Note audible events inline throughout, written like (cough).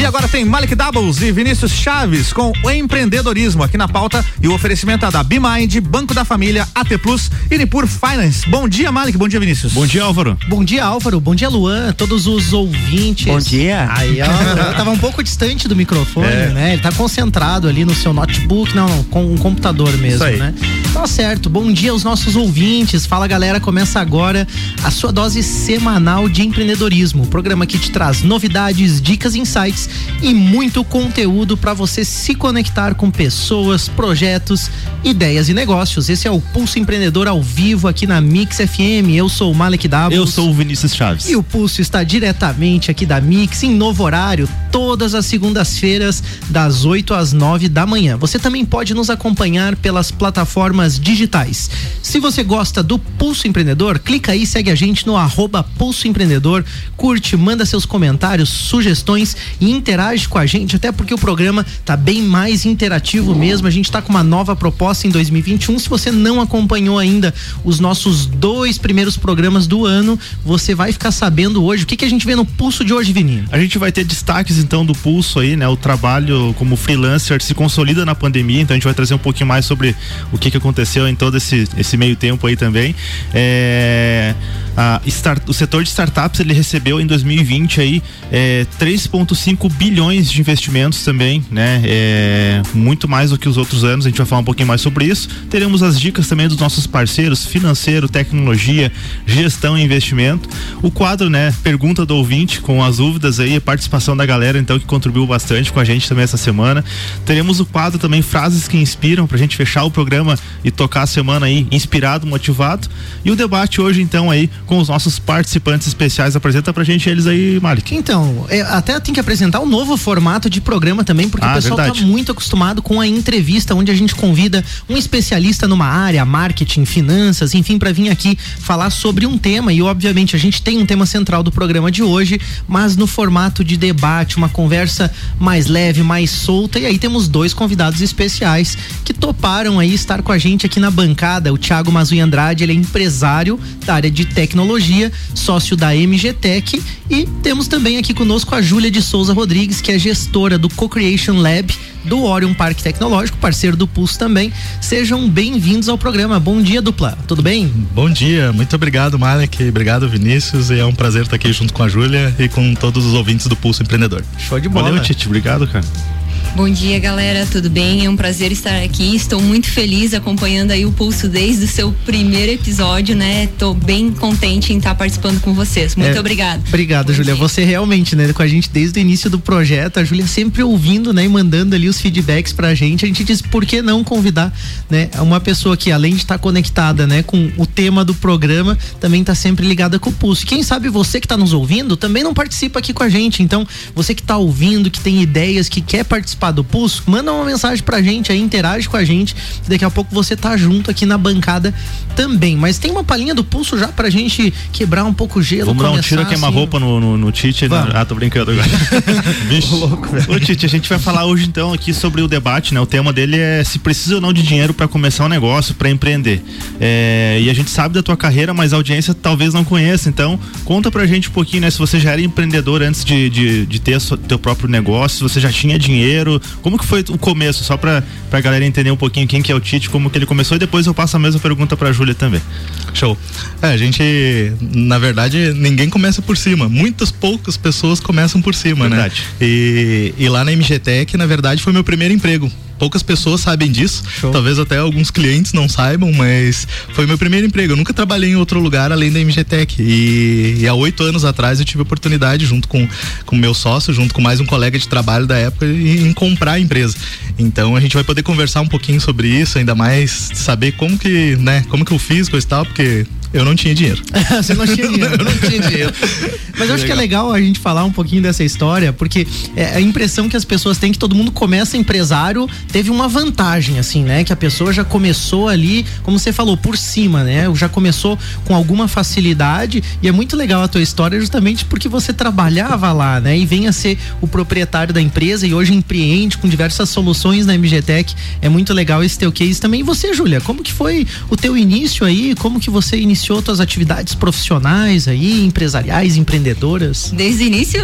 E agora tem Malik Doubles e Vinícius Chaves com o empreendedorismo aqui na pauta e o oferecimento é da BeMind, Banco da Família, AT Plus e Nipur Finance. Bom dia, Malik. Bom dia, Vinícius. Bom dia, Álvaro. Bom dia, Álvaro. Bom dia, Luan. Todos os ouvintes. Bom dia. Aí, ó, (laughs) tava um pouco distante do microfone, é. né? Ele tá concentrado ali no seu notebook, não, não, com um computador mesmo, né? Tá certo. Bom dia aos nossos ouvintes. Fala, galera. Começa agora a sua dose semanal de empreendedorismo. O programa que te traz novidades, dicas, insights e muito conteúdo para você se conectar com pessoas, projetos, ideias e negócios. Esse é o Pulso Empreendedor ao vivo aqui na Mix FM. Eu sou o Malek Davos. Eu sou o Vinícius Chaves. E o Pulso está diretamente aqui da Mix em novo horário, todas as segundas-feiras, das 8 às 9 da manhã. Você também pode nos acompanhar pelas plataformas digitais. Se você gosta do Pulso Empreendedor, clica aí, segue a gente no arroba Pulso Empreendedor, curte, manda seus comentários, sugestões e interage com a gente, até porque o programa tá bem mais interativo mesmo. A gente tá com uma nova proposta em 2021. Se você não acompanhou ainda os nossos dois primeiros programas do ano, você vai ficar sabendo hoje o que, que a gente vê no Pulso de hoje, Vininho. A gente vai ter destaques então do Pulso aí, né? O trabalho como freelancer se consolida na pandemia, então a gente vai trazer um pouquinho mais sobre o que, que aconteceu em todo esse, esse meio tempo aí também. É, a start, o setor de startups ele recebeu em 2020 aí é, 3,5 bilhões de investimentos também, né? É, muito mais do que os outros anos. A gente vai falar um pouquinho mais sobre isso. Teremos as dicas também dos nossos parceiros, financeiro, tecnologia, gestão e investimento. O quadro, né? Pergunta do ouvinte com as dúvidas aí, a participação da galera, então que contribuiu bastante com a gente também essa semana. Teremos o quadro também frases que inspiram pra gente fechar o programa e tocar a semana aí inspirado, motivado. E o debate hoje então aí com os nossos participantes especiais. Apresenta pra gente eles aí, Malik. Então, é, até tem que apresentar um novo formato de programa também, porque ah, o pessoal verdade. tá muito acostumado com a entrevista, onde a gente convida um especialista numa área, marketing, finanças, enfim, para vir aqui falar sobre um tema. E obviamente a gente tem um tema central do programa de hoje, mas no formato de debate, uma conversa mais leve, mais solta. E aí temos dois convidados especiais que toparam aí estar com a gente aqui na bancada. O Thiago Mazui Andrade, ele é empresário da área de tecnologia, sócio da MGTech. E temos também aqui conosco a Júlia de Souza Rodrigues, que é gestora do Co-Creation Lab do Orion Parque Tecnológico, parceiro do Pulso também. Sejam bem-vindos ao programa. Bom dia, dupla. Tudo bem? Bom dia. Muito obrigado, Malek. Obrigado, Vinícius. E é um prazer estar aqui junto com a Júlia e com todos os ouvintes do Pulso Empreendedor. Show de bola. Valeu, Tite. Obrigado, cara. Bom dia, galera. Tudo bem? É um prazer estar aqui. Estou muito feliz acompanhando aí o Pulso desde o seu primeiro episódio, né? Estou bem contente em estar participando com vocês. Muito é, obrigado. Obrigado, Júlia. Você realmente, né, com a gente desde o início do projeto, a Júlia sempre ouvindo, né, e mandando ali os feedbacks pra gente. A gente diz por que não convidar, né, uma pessoa que além de estar conectada, né, com o tema do programa, também está sempre ligada com o Pulso. Quem sabe você que está nos ouvindo também não participa aqui com a gente. Então, você que está ouvindo, que tem ideias, que quer participar participar do Pulso, manda uma mensagem pra gente aí, interage com a gente. Daqui a pouco você tá junto aqui na bancada também. Mas tem uma palhinha do Pulso já pra gente quebrar um pouco o gelo. Vamos dar um tiro queima-roupa assim. no, no, no Tite. Né? Ah, tô brincando agora. (laughs) Bicho. louco, velho. Ô, Tite, a gente vai falar hoje então aqui sobre o debate, né? O tema dele é se precisa ou não de dinheiro para começar um negócio, para empreender. É, e a gente sabe da tua carreira, mas a audiência talvez não conheça. Então, conta pra gente um pouquinho, né? Se você já era empreendedor antes de, de, de ter teu próprio negócio, se você já tinha dinheiro, como que foi o começo, só pra, pra galera entender um pouquinho quem que é o Tite, como que ele começou e depois eu passo a mesma pergunta pra Júlia também. Show. É, a gente, na verdade, ninguém começa por cima. Muitas poucas pessoas começam por cima, né? verdade. né? E, e lá na MGTEC, na verdade, foi meu primeiro emprego poucas pessoas sabem disso. Show. Talvez até alguns clientes não saibam, mas foi meu primeiro emprego. Eu nunca trabalhei em outro lugar além da MGTech. E, e há oito anos atrás eu tive a oportunidade, junto com o meu sócio, junto com mais um colega de trabalho da época, em, em comprar a empresa. Então a gente vai poder conversar um pouquinho sobre isso, ainda mais saber como que, né, como que eu fiz, coisa e tal, porque eu não tinha dinheiro. (laughs) Você não tinha dinheiro. (laughs) eu não tinha dinheiro. Mas eu acho que é legal a gente falar um pouquinho dessa história, porque é a impressão que as pessoas têm que todo mundo começa empresário teve uma vantagem, assim, né? Que a pessoa já começou ali, como você falou, por cima, né? Já começou com alguma facilidade e é muito legal a tua história justamente porque você trabalhava lá, né? E vem a ser o proprietário da empresa e hoje empreende com diversas soluções na MGTech. É muito legal esse teu case também. E você, Júlia, como que foi o teu início aí? Como que você iniciou iniciou tuas atividades profissionais aí, empresariais, empreendedoras? Desde o início?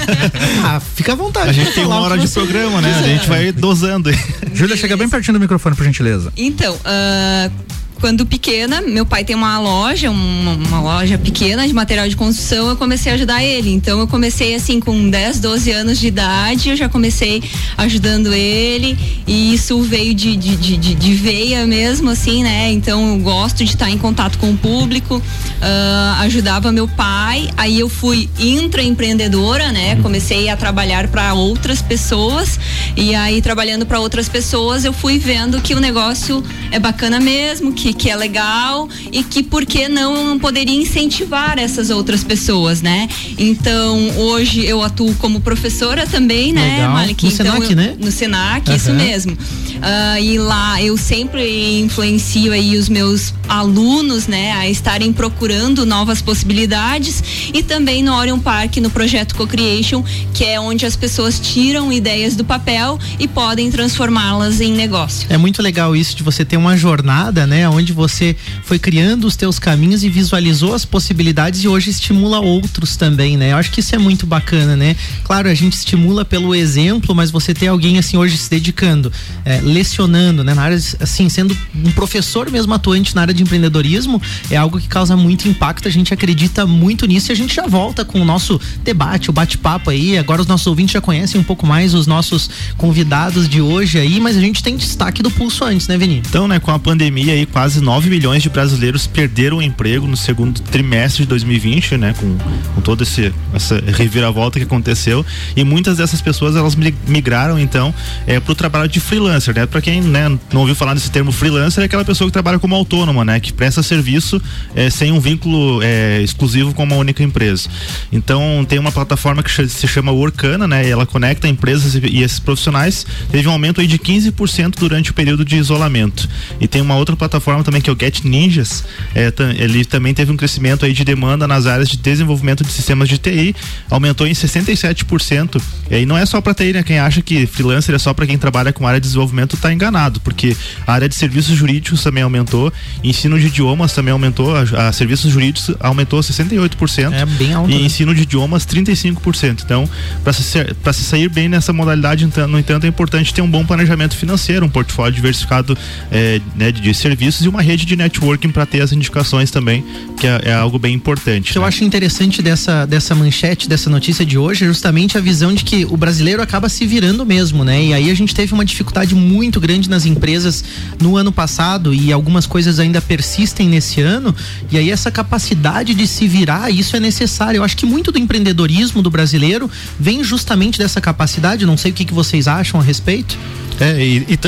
(laughs) ah, fica à vontade. A gente tem uma hora de programa, né? A gente vai dosando. Júlia, chega bem pertinho do microfone, por gentileza. Então, uh, quando pequena, meu pai tem uma loja, uma, uma, loja pequena de material de construção, eu comecei a ajudar ele. Então eu comecei assim com 10, 12 anos de idade, eu já comecei ajudando ele e isso veio de, de, de, de veia mesmo, assim, né? Então eu gosto de estar em contato com o público, uh, ajudava meu pai, aí eu fui intraempreendedora, né? Uhum. Comecei a trabalhar para outras pessoas e aí trabalhando para outras pessoas eu fui vendo que o negócio é bacana mesmo, que que, que é legal e que por que não poderia incentivar essas outras pessoas, né? Então, hoje eu atuo como professora também, né, legal. Malik? No então, Senac, eu, né? No Senac, uhum. isso mesmo. Uh, e lá eu sempre influencio aí os meus alunos, né, a estarem procurando novas possibilidades e também no Orion Park, no projeto Co-Creation, que é onde as pessoas tiram ideias do papel e podem transformá-las em negócio. É muito legal isso de você ter uma jornada, né, onde você foi criando os teus caminhos e visualizou as possibilidades e hoje estimula outros também, né? Eu acho que isso é muito bacana, né? Claro, a gente estimula pelo exemplo, mas você ter alguém assim hoje se dedicando, é, lecionando, né? Na área, assim, sendo um professor mesmo atuante na área de empreendedorismo, é algo que causa muito impacto. A gente acredita muito nisso e a gente já volta com o nosso debate, o bate-papo aí. Agora os nossos ouvintes já conhecem um pouco mais os nossos convidados de hoje aí, mas a gente tem destaque do pulso antes, né, Vini? Então, né, com a pandemia aí, quase quase 9 milhões de brasileiros perderam o emprego no segundo trimestre de 2020, né? Com, com toda essa reviravolta que aconteceu. E muitas dessas pessoas elas migraram então é, para o trabalho de freelancer, né? Para quem né, não ouviu falar desse termo freelancer, é aquela pessoa que trabalha como autônoma, né? Que presta serviço é, sem um vínculo é, exclusivo com uma única empresa. Então tem uma plataforma que se chama Workana, né? E ela conecta empresas e, e esses profissionais. Teve um aumento aí de 15% durante o período de isolamento. E tem uma outra plataforma plataforma também que é o Get Ninjas, é, ele também teve um crescimento aí de demanda nas áreas de desenvolvimento de sistemas de TI, aumentou em 67%. E aí não é só para TI, né? Quem acha que freelancer é só para quem trabalha com área de desenvolvimento está enganado, porque a área de serviços jurídicos também aumentou, ensino de idiomas também aumentou, a, a serviços jurídicos aumentou 68%. É bem alto. E né? ensino de idiomas 35%. Então, para se, se sair bem nessa modalidade, então, no entanto, é importante ter um bom planejamento financeiro, um portfólio diversificado é, né, de serviços e uma rede de networking para ter as indicações também, que é, é algo bem importante. O que né? eu acho interessante dessa, dessa manchete, dessa notícia de hoje, é justamente a visão de que o brasileiro acaba se virando mesmo, né? E aí a gente teve uma dificuldade muito grande nas empresas no ano passado e algumas coisas ainda persistem nesse ano. E aí essa capacidade de se virar, isso é necessário. Eu acho que muito do empreendedorismo do brasileiro vem justamente dessa capacidade. Não sei o que, que vocês acham a respeito. É, e, e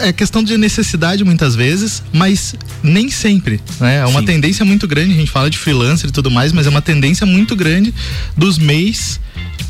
é questão de necessidade muitas vezes, mas nem sempre. Né? É uma Sim. tendência muito grande, a gente fala de freelancer e tudo mais, mas é uma tendência muito grande dos MEIs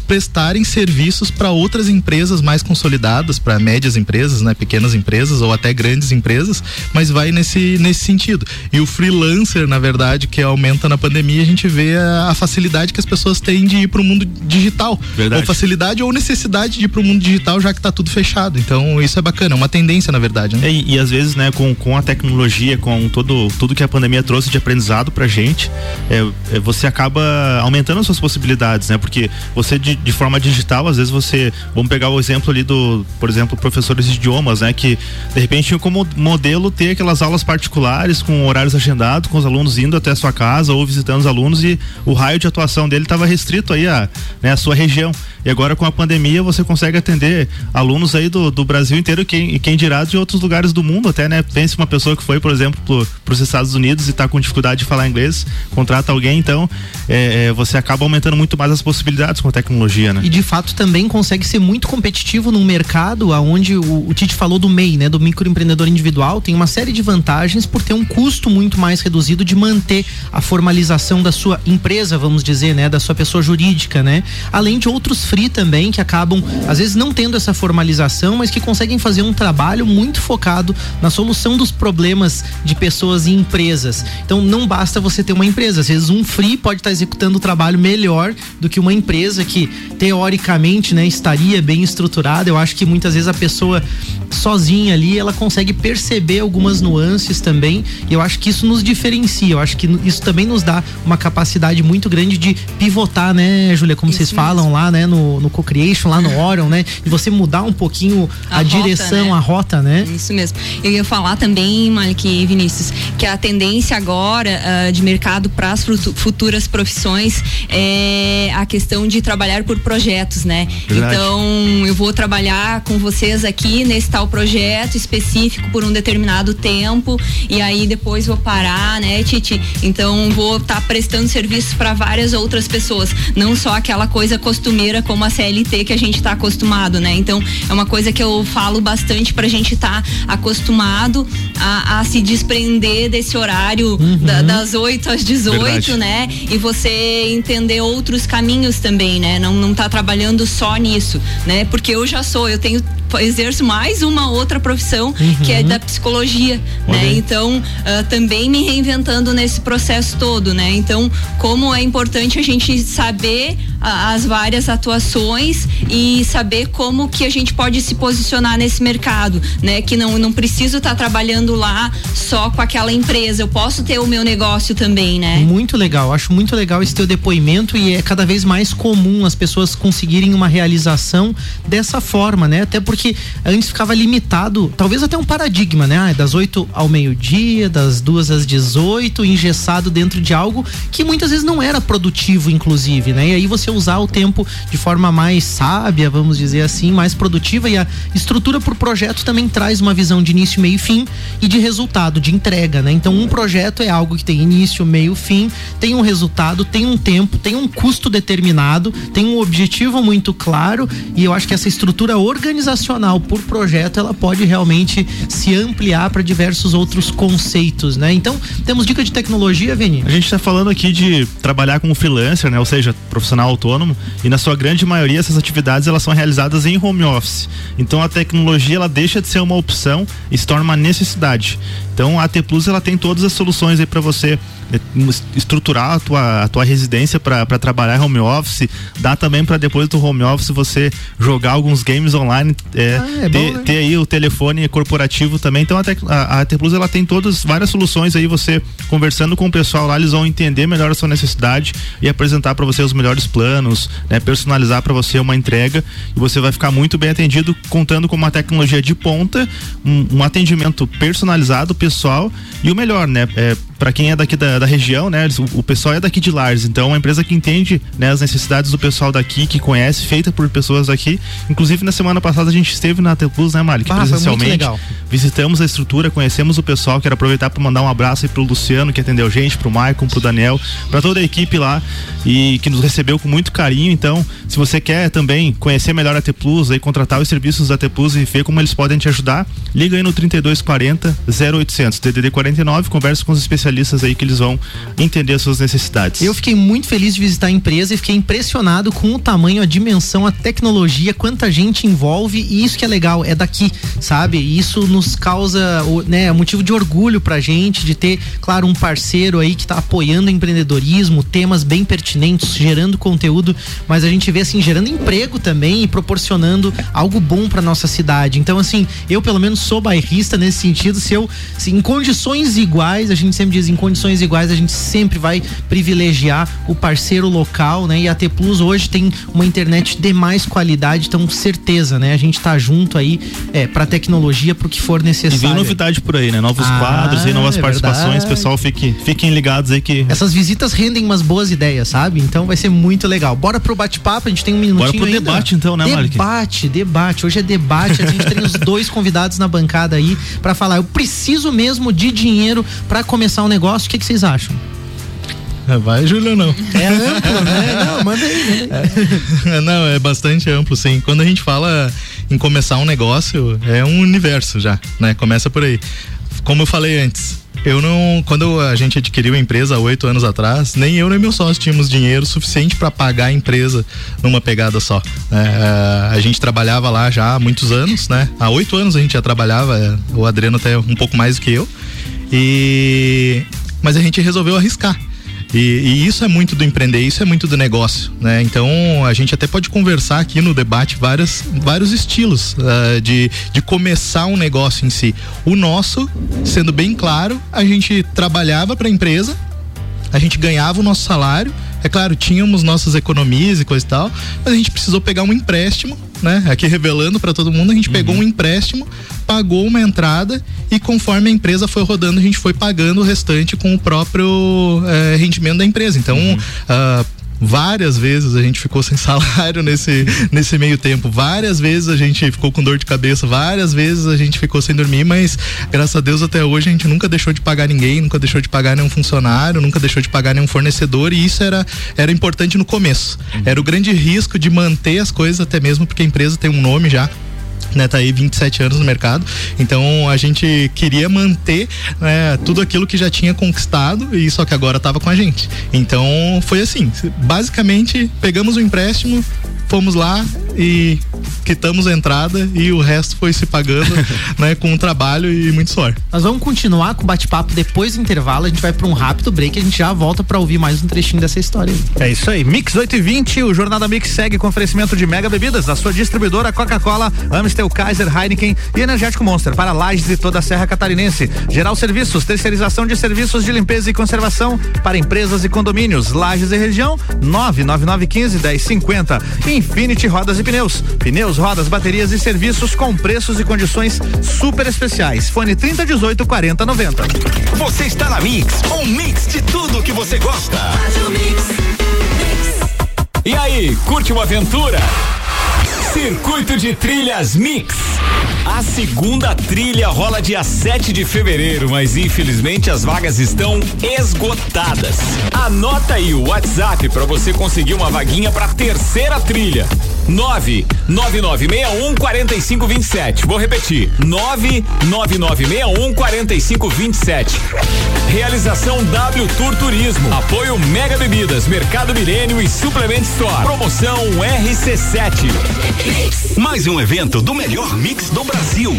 prestarem serviços para outras empresas mais consolidadas, para médias empresas, né, pequenas empresas ou até grandes empresas, mas vai nesse nesse sentido. E o freelancer, na verdade, que aumenta na pandemia, a gente vê a, a facilidade que as pessoas têm de ir para o mundo digital. Verdade. Ou facilidade ou necessidade de ir para o mundo digital, já que está tudo fechado. Então, isso é bacana, é uma tendência, na verdade. Né? É, e, e, às vezes, né, com, com a tecnologia, com todo tudo que a pandemia trouxe de aprendizado pra gente, é, é, você acaba aumentando as suas possibilidades, né? Porque você de, de forma digital, às vezes você, vamos pegar o exemplo ali do, por exemplo, professores de idiomas, né, que de repente tinha como modelo ter aquelas aulas particulares com horários agendados, com os alunos indo até a sua casa ou visitando os alunos e o raio de atuação dele estava restrito aí a, né, a sua região. E agora com a pandemia você consegue atender alunos aí do, do Brasil inteiro quem, e quem dirá de outros lugares do mundo até, né? Pense uma pessoa que foi, por exemplo, para os Estados Unidos e está com dificuldade de falar inglês, contrata alguém, então é, é, você acaba aumentando muito mais as possibilidades com a tecnologia, né? E de fato também consegue ser muito competitivo num mercado aonde o, o Tite falou do MEI, né? Do microempreendedor individual, tem uma série de vantagens por ter um custo muito mais reduzido de manter a formalização da sua empresa, vamos dizer, né? Da sua pessoa jurídica, né? Além de outros free também, que acabam, às vezes, não tendo essa formalização, mas que conseguem fazer um trabalho muito focado na solução dos problemas de pessoas e empresas. Então, não basta você ter uma empresa, às vezes, um free pode estar executando o trabalho melhor do que uma empresa que, teoricamente, né, estaria bem estruturada. Eu acho que muitas vezes a pessoa sozinha ali, ela consegue perceber algumas nuances também. E eu acho que isso nos diferencia. Eu acho que isso também nos dá uma capacidade muito grande de pivotar, né, Júlia? Como isso vocês mesmo. falam lá, né, no, no Co-Creation, lá no (laughs) Orion, né? E você mudar um pouquinho a, a direção, né? a rota, né? Isso mesmo. Eu ia falar também, Malik e Vinícius, que a tendência agora uh, de mercado para as futuras profissões é a questão de trabalhar por projetos, né? Verdade. Então, eu vou trabalhar com vocês aqui nesse tal projeto específico por um determinado tempo e aí depois vou parar, né, Titi? Então, vou estar tá prestando serviço para várias outras pessoas, não só aquela coisa costumeira como a CLT que a gente está acostumado, né? Então, é uma coisa que eu falo bastante para a gente estar tá acostumado a, a, se desprender desse horário uhum. da, das 8 às 18, Verdade. né? E você entender outros caminhos também, né? Não, não tá trabalhando só nisso, né? Porque eu já sou, eu tenho exerço mais uma outra profissão uhum. que é da psicologia, né? Então, uh, também me reinventando nesse processo todo, né? Então, como é importante a gente saber as várias atuações e saber como que a gente pode se posicionar nesse mercado, né? Que não não preciso estar tá trabalhando lá só com aquela empresa, eu posso ter o meu negócio também, né? Muito legal, acho muito legal esse teu depoimento e é cada vez mais comum as pessoas conseguirem uma realização dessa forma, né? Até porque antes ficava limitado, talvez até um paradigma, né? Ah, das 8 ao meio-dia, das duas às 18, engessado dentro de algo que muitas vezes não era produtivo, inclusive, né? E aí você usar o tempo de forma mais sábia, vamos dizer assim, mais produtiva e a estrutura por projeto também traz uma visão de início, meio e fim e de resultado, de entrega, né? Então um projeto é algo que tem início, meio, fim, tem um resultado, tem um tempo, tem um custo determinado, tem um objetivo muito claro e eu acho que essa estrutura organizacional por projeto ela pode realmente se ampliar para diversos outros conceitos, né? Então temos dica de tecnologia, Vini? A gente está falando aqui de trabalhar como freelancer, né? Ou seja, profissional autônomo e na sua grande maioria essas atividades elas são realizadas em home office. Então a tecnologia ela deixa de ser uma opção e se torna uma necessidade. Então a T Plus ela tem todas as soluções aí para você é, estruturar a tua, a tua residência para trabalhar home office, dá também para depois do home office você jogar alguns games online, é, ah, é ter, bom, né? ter, aí o telefone corporativo também. Então a, a, a T Plus ela tem todas várias soluções aí você conversando com o pessoal lá, eles vão entender melhor a sua necessidade e apresentar para você os melhores planos, né, personalizar para você uma entrega e você vai ficar muito bem atendido contando com uma tecnologia de ponta, um, um atendimento personalizado, pessoal e o melhor, né, é, para quem é daqui da, da região, né? O, o, pessoal é daqui de Lares, então é uma empresa que entende né, as necessidades do pessoal daqui, que conhece, feita por pessoas daqui. Inclusive na semana passada a gente esteve na Telplus, né, Malik? Ah, presencialmente. Visitamos a estrutura, conhecemos o pessoal. Quero aproveitar para mandar um abraço aí pro Luciano, que atendeu a gente, pro Maicon, pro Daniel, para toda a equipe lá e que nos recebeu com muito carinho. Então, se você quer também conhecer melhor a T Plus, aí contratar os serviços da T Plus e ver como eles podem te ajudar, liga aí no 3240 0800 DDD 49, conversa com os especialistas aí que eles vão entender as suas necessidades. Eu fiquei muito feliz de visitar a empresa e fiquei impressionado com o tamanho, a dimensão, a tecnologia, quanta gente envolve e isso que é legal, é daqui, sabe? Isso nos causa, né, motivo de orgulho pra gente de ter, claro, um parceiro aí que tá apoiando o empreendedorismo, temas bem pertinentes, gerando conteúdo, mas a gente vê assim gerando emprego também e proporcionando algo bom para nossa cidade. Então assim, eu pelo menos sou bairrista nesse sentido, se eu se em condições iguais, a gente sempre diz em condições iguais, a gente sempre vai privilegiar o parceiro local, né? E a T Plus hoje tem uma internet de mais qualidade, então certeza, né? A gente tá junto aí é, pra tecnologia, pro que for necessário. E vem novidade por aí, né? Novos ah, quadros e novas é participações, pessoal, fique, fiquem ligados aí que. Essas visitas rendem umas boas ideias, sabe? Então vai ser muito legal. Bora pro bate-papo, a gente tem um minutinho Bora pro ainda. debate então, né, Malik? Debate, debate. Hoje é debate, a gente tem os (laughs) dois convidados na bancada aí para falar. Eu preciso mesmo de dinheiro para começar um negócio, o que, que vocês acham? É, vai, Júlio, não. É amplo, né? Não, manda aí. Manda aí. É, não, é bastante amplo, sim. Quando a gente fala em começar um negócio, é um universo já, né? Começa por aí. Como eu falei antes, eu não. Quando a gente adquiriu a empresa há oito anos atrás, nem eu nem meu sócio tínhamos dinheiro suficiente para pagar a empresa numa pegada só. É, a gente trabalhava lá já há muitos anos, né? Há oito anos a gente já trabalhava, o Adriano até um pouco mais do que eu. E mas a gente resolveu arriscar. E, e, isso é muito do empreender, isso é muito do negócio, né? Então a gente até pode conversar aqui no debate várias, vários estilos uh, de, de começar um negócio em si. O nosso, sendo bem claro, a gente trabalhava para a empresa, a gente ganhava o nosso salário é claro, tínhamos nossas economias e coisa e tal, mas a gente precisou pegar um empréstimo, né? Aqui revelando para todo mundo, a gente uhum. pegou um empréstimo, pagou uma entrada e conforme a empresa foi rodando, a gente foi pagando o restante com o próprio é, rendimento da empresa. Então, uhum. uh, Várias vezes a gente ficou sem salário nesse, nesse meio tempo. Várias vezes a gente ficou com dor de cabeça. Várias vezes a gente ficou sem dormir, mas graças a Deus até hoje a gente nunca deixou de pagar ninguém, nunca deixou de pagar nenhum funcionário, nunca deixou de pagar nenhum fornecedor e isso era, era importante no começo. Uhum. Era o grande risco de manter as coisas até mesmo porque a empresa tem um nome já né, tá aí 27 anos no mercado. Então a gente queria manter né, tudo aquilo que já tinha conquistado e só que agora estava com a gente. Então foi assim, basicamente pegamos o empréstimo, fomos lá e quitamos a entrada e o resto foi se pagando, (laughs) né, com o trabalho e muito suor. Nós vamos continuar com o bate-papo depois do intervalo, a gente vai para um rápido break, a gente já volta para ouvir mais um trechinho dessa história. É isso aí, Mix 8 e 20, o Jornada Mix segue com oferecimento de Mega Bebidas, a sua distribuidora Coca-Cola, Amstel Kaiser, Heineken e Energético Monster para Lages e toda a Serra Catarinense. Geral Serviços, terceirização de serviços de limpeza e conservação para empresas e condomínios, Lages e região, 99915 1050. Infinity Rodas e Pneus. Pneus, rodas, baterias e serviços com preços e condições super especiais. Fone 3018 4090. Você está na Mix, um mix de tudo que você gosta. E aí, curte uma aventura? Circuito de Trilhas Mix. A segunda trilha rola dia 7 de fevereiro, mas infelizmente as vagas estão esgotadas. Anota aí o WhatsApp para você conseguir uma vaguinha para terceira trilha. 99961 4527. Vou repetir. 99961 4527. Realização W Tour Turismo. Apoio Mega Bebidas, Mercado Milênio e Suplement Store. Promoção RC7. Mais um evento do melhor mix do Brasil.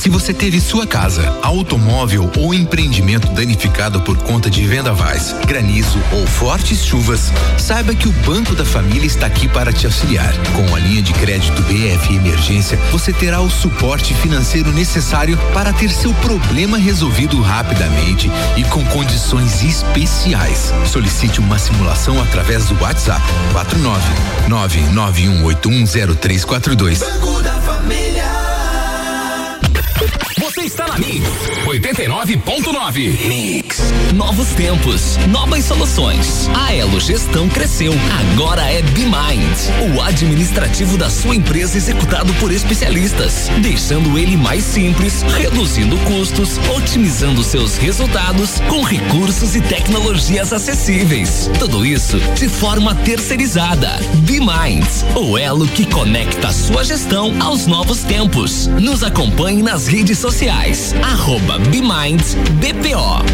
Se você teve sua casa, automóvel ou empreendimento danificado por conta de vendavais, granizo ou fortes chuvas, saiba que o Banco da Família está aqui para te auxiliar. Com a linha de crédito BF Emergência, você terá o suporte financeiro necessário para ter seu problema resolvido rapidamente e com condições especiais. Solicite uma simulação através do WhatsApp 49 991810342. Banco da Família. Você está na Mix 89.9. Mix. Novos tempos, novas soluções. A Elo Gestão cresceu. Agora é BeMind, o administrativo da sua empresa executado por especialistas, deixando ele mais simples, reduzindo custos, otimizando seus resultados com recursos e tecnologias acessíveis. Tudo isso de forma terceirizada. BeMind, o elo que conecta a sua gestão aos novos tempos. Nos acompanhe nas redes sociais. Arroba BeMindBPO.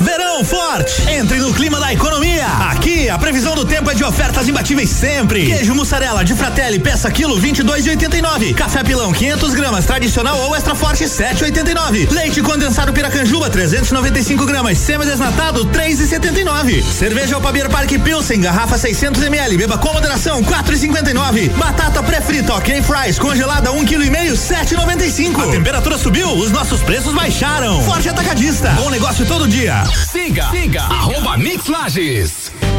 Verão forte! Entre no clima da economia. Aqui a previsão do tempo é de ofertas imbatíveis sempre. Queijo mussarela de Fratelli peça quilo 22,89. Café pilão 500 gramas tradicional ou extra forte 7,89. Leite condensado Piracanjuba 395 gramas semi-desnatado 3,79. Cerveja Alpabir Park Pilsen garrafa 600 ml beba com moderação 4,59. Batata pré-frita OK Fries congelada 1,5 kg 7,95. A temperatura subiu, os nossos preços baixaram. Forte atacadista. Bom negócio todo dia. Siga, siga, arroba Mix Lages.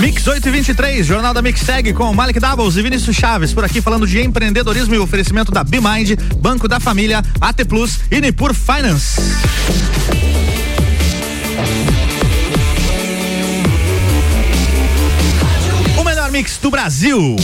Mix 8 e 23, Jornal da Mix segue com Malik Doubles e Vinícius Chaves, por aqui falando de empreendedorismo e oferecimento da BeMind, Banco da Família, AT Plus e Nipur Finance. O melhor mix do Brasil.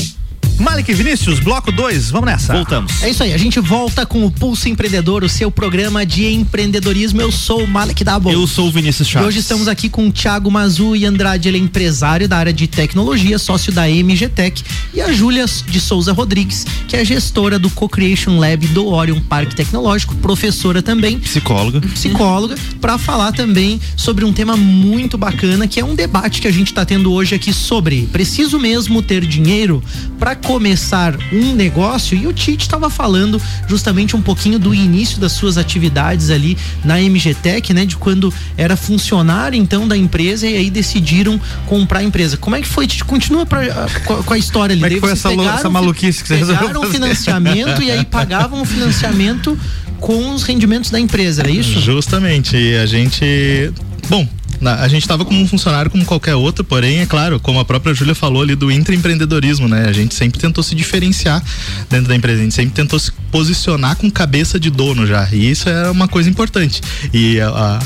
Malik Vinícius, bloco 2, vamos nessa. Voltamos. É isso aí, a gente volta com o Pulso Empreendedor, o seu programa de empreendedorismo. Eu sou o Malik Dabo. Eu sou o Vinícius Chaves. E hoje estamos aqui com o Thiago Mazu e Andrade, ele é empresário da área de tecnologia, sócio da MGTech, e a Júlia de Souza Rodrigues, que é gestora do Co-Creation Lab do Orion Parque Tecnológico, professora também. Psicóloga. Psicóloga, para falar também sobre um tema muito bacana, que é um debate que a gente está tendo hoje aqui sobre preciso mesmo ter dinheiro para começar um negócio e o Tite estava falando justamente um pouquinho do início das suas atividades ali na MGTech, né, de quando era funcionário então da empresa e aí decidiram comprar a empresa. Como é que foi? Tite? Continua pra, com a história ali. Como é que foi essa, essa maluquice que você resolveu fazer? financiamento e aí (laughs) pagavam o financiamento com os rendimentos da empresa, era isso? Justamente. E a gente Bom, a gente estava como um funcionário como qualquer outro, porém, é claro, como a própria Júlia falou ali do intraempreendedorismo, né? A gente sempre tentou se diferenciar dentro da empresa, a gente sempre tentou se posicionar com cabeça de dono já. E isso é uma coisa importante. E a, a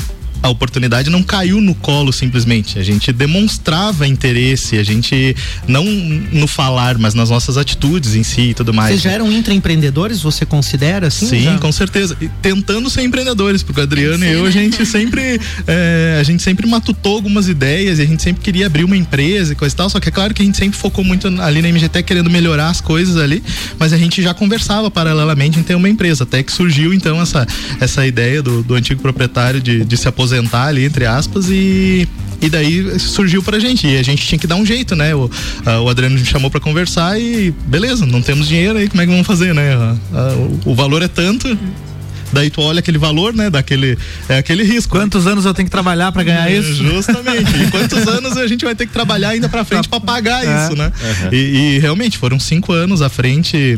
oportunidade não caiu no colo simplesmente. A gente demonstrava interesse, a gente não no falar, mas nas nossas atitudes em si e tudo mais. Vocês já eram intraempreendedores, você considera assim? Sim, já? com certeza. E tentando ser empreendedores, porque o Adriano Sim. e eu, a gente sempre é, (laughs) a gente sempre matutou algumas ideias e a gente sempre queria abrir uma empresa e coisa e tal, só que é claro que a gente sempre focou muito ali na MGT querendo melhorar as coisas ali, mas a gente já conversava paralelamente em ter uma empresa, até que surgiu então essa, essa ideia do, do antigo proprietário de, de se aposentar aposentar ali, entre aspas, e e daí surgiu pra gente. E a gente tinha que dar um jeito, né? O, a, o Adriano me chamou para conversar e beleza, não temos dinheiro aí, como é que vamos fazer, né? A, o, o, valor é tanto. Daí tu olha aquele valor, né? Daquele, é aquele risco. Quantos anos eu tenho que trabalhar para ganhar isso? Justamente. e quantos (laughs) anos a gente vai ter que trabalhar ainda para frente para pagar é. isso, né? Uhum. E, e realmente foram cinco anos à frente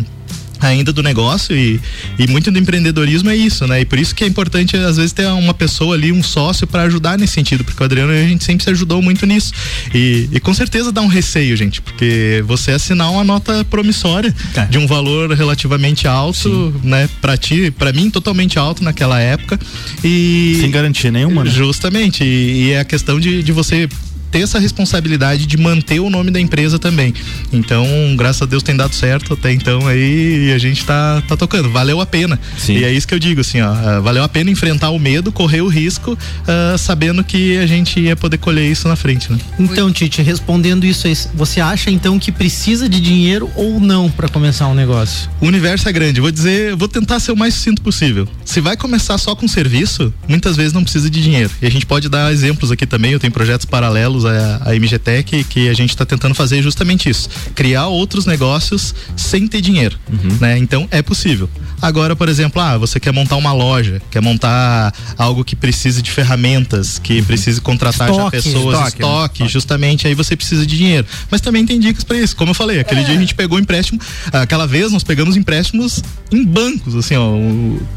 ainda do negócio e, e muito do empreendedorismo é isso, né? E por isso que é importante às vezes ter uma pessoa ali, um sócio para ajudar nesse sentido, porque o Adriano a gente sempre se ajudou muito nisso. E, e com certeza dá um receio, gente, porque você assinar uma nota promissória é. de um valor relativamente alto, Sim. né, para ti, para mim totalmente alto naquela época e sem garantia nenhuma, né? Justamente, e, e é a questão de, de você ter essa responsabilidade de manter o nome da empresa também. Então, graças a Deus tem dado certo até então aí a gente tá, tá tocando. Valeu a pena. Sim. E é isso que eu digo, assim, ó. Uh, valeu a pena enfrentar o medo, correr o risco, uh, sabendo que a gente ia poder colher isso na frente, né? Então, Tite, respondendo isso aí, você acha então que precisa de dinheiro ou não para começar um negócio? O universo é grande. Vou dizer, vou tentar ser o mais sucinto possível. Se vai começar só com serviço, muitas vezes não precisa de dinheiro. E a gente pode dar exemplos aqui também. Eu tenho projetos paralelos a, a MGTech, que a gente está tentando fazer justamente isso: criar outros negócios sem ter dinheiro. Uhum. Né? Então é possível. Agora, por exemplo, ah, você quer montar uma loja, quer montar algo que precise de ferramentas, que uhum. precise contratar estoque, já pessoas, estoque, estoque, né? justamente, aí você precisa de dinheiro. Mas também tem dicas para isso. Como eu falei, aquele é. dia a gente pegou empréstimo, aquela vez nós pegamos empréstimos em bancos, assim, ó,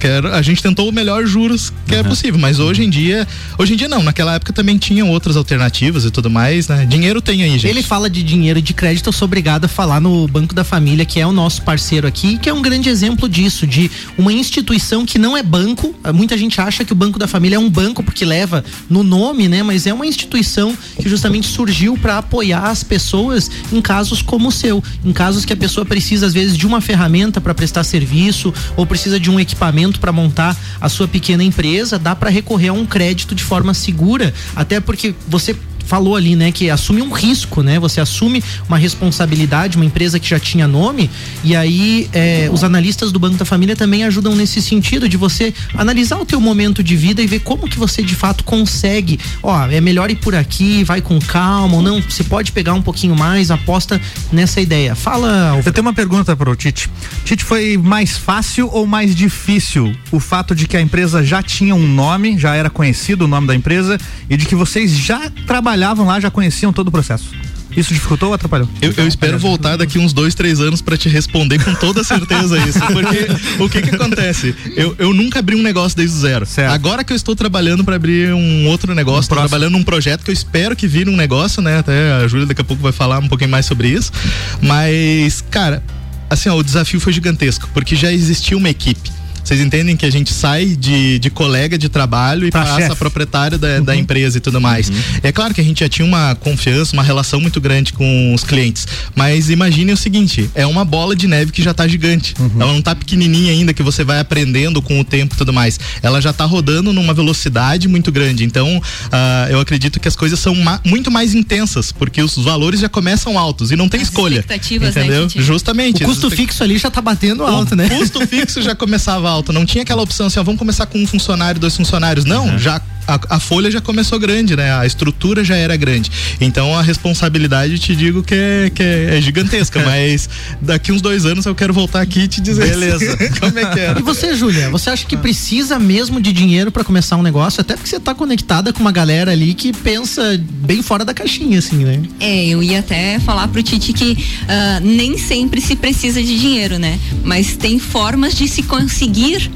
que era, a gente tentou o melhor juros que uhum. é possível, mas hoje em dia, hoje em dia não, naquela época também tinham outras alternativas e tudo mais, né? Dinheiro tem aí, gente. Ele fala de dinheiro e de crédito, eu sou obrigado a falar no Banco da Família, que é o nosso parceiro aqui, que é um grande exemplo disso, de uma instituição que não é banco. Muita gente acha que o Banco da Família é um banco porque leva no nome, né? Mas é uma instituição que justamente surgiu para apoiar as pessoas em casos como o seu, em casos que a pessoa precisa às vezes de uma ferramenta para prestar serviço ou precisa de um equipamento para montar a sua pequena empresa, dá para recorrer a um crédito de forma segura, até porque você falou ali, né, que assume um risco, né? Você assume uma responsabilidade, uma empresa que já tinha nome, e aí é, os analistas do Banco da Família também ajudam nesse sentido de você analisar o teu momento de vida e ver como que você de fato consegue, ó, é melhor ir por aqui, vai com calma, ou não, você pode pegar um pouquinho mais, aposta nessa ideia. Fala. Eu tenho uma pergunta para o Tite. Tite, foi mais fácil ou mais difícil o fato de que a empresa já tinha um nome, já era conhecido o nome da empresa e de que vocês já trabalhavam trabalhavam lá já conheciam todo o processo. Isso dificultou ou atrapalhou? Eu, eu espero voltar daqui uns dois, três anos para te responder com toda certeza isso. Porque o que que acontece? Eu, eu nunca abri um negócio desde o zero. Certo. Agora que eu estou trabalhando para abrir um outro negócio, estou trabalhando num projeto que eu espero que vire um negócio, né? Até a Júlia daqui a pouco vai falar um pouquinho mais sobre isso. Mas, cara, assim, ó, o desafio foi gigantesco, porque já existia uma equipe Vocês entendem que a gente sai de, de colega de trabalho e pra passa chef. a proprietário da, uhum. da, empresa e tudo mais. Uhum. É claro que a gente já tinha uma confiança, uma relação muito grande com os clientes, mas imagine o seguinte, é uma bola de neve que já está gigante. Uhum. Ela não está pequenininha ainda que você vai aprendendo com o tempo e tudo mais. Ela já está rodando numa velocidade muito grande. Então, uh, eu acredito que as coisas são ma muito mais intensas, porque os valores já começam altos e não tem as escolha. Expectativas, né, entendeu? Né, Justamente. O custo fixo ali já está batendo alto, o né? O custo fixo já começava alto. Não tinha aquela opção assim, ó, vamos começar com um funcionário, dois funcionários. Não, uhum. já a, a, folha já começou grande, né? A estrutura já era grande. Então a responsabilidade te digo que é, que é, (laughs) é gigantesca, mas daqui uns dois anos eu quero voltar aqui e te dizer. Beleza. (laughs) como é que é? E você, Júlia, você acha que precisa mesmo de dinheiro para começar um negócio? Até porque você tá conectada com uma galera ali que pensa bem fora da caixinha, assim, né? É, eu ia até falar pro Tite que uh, nem sempre se precisa de dinheiro, né? Mas tem formas de se conseguir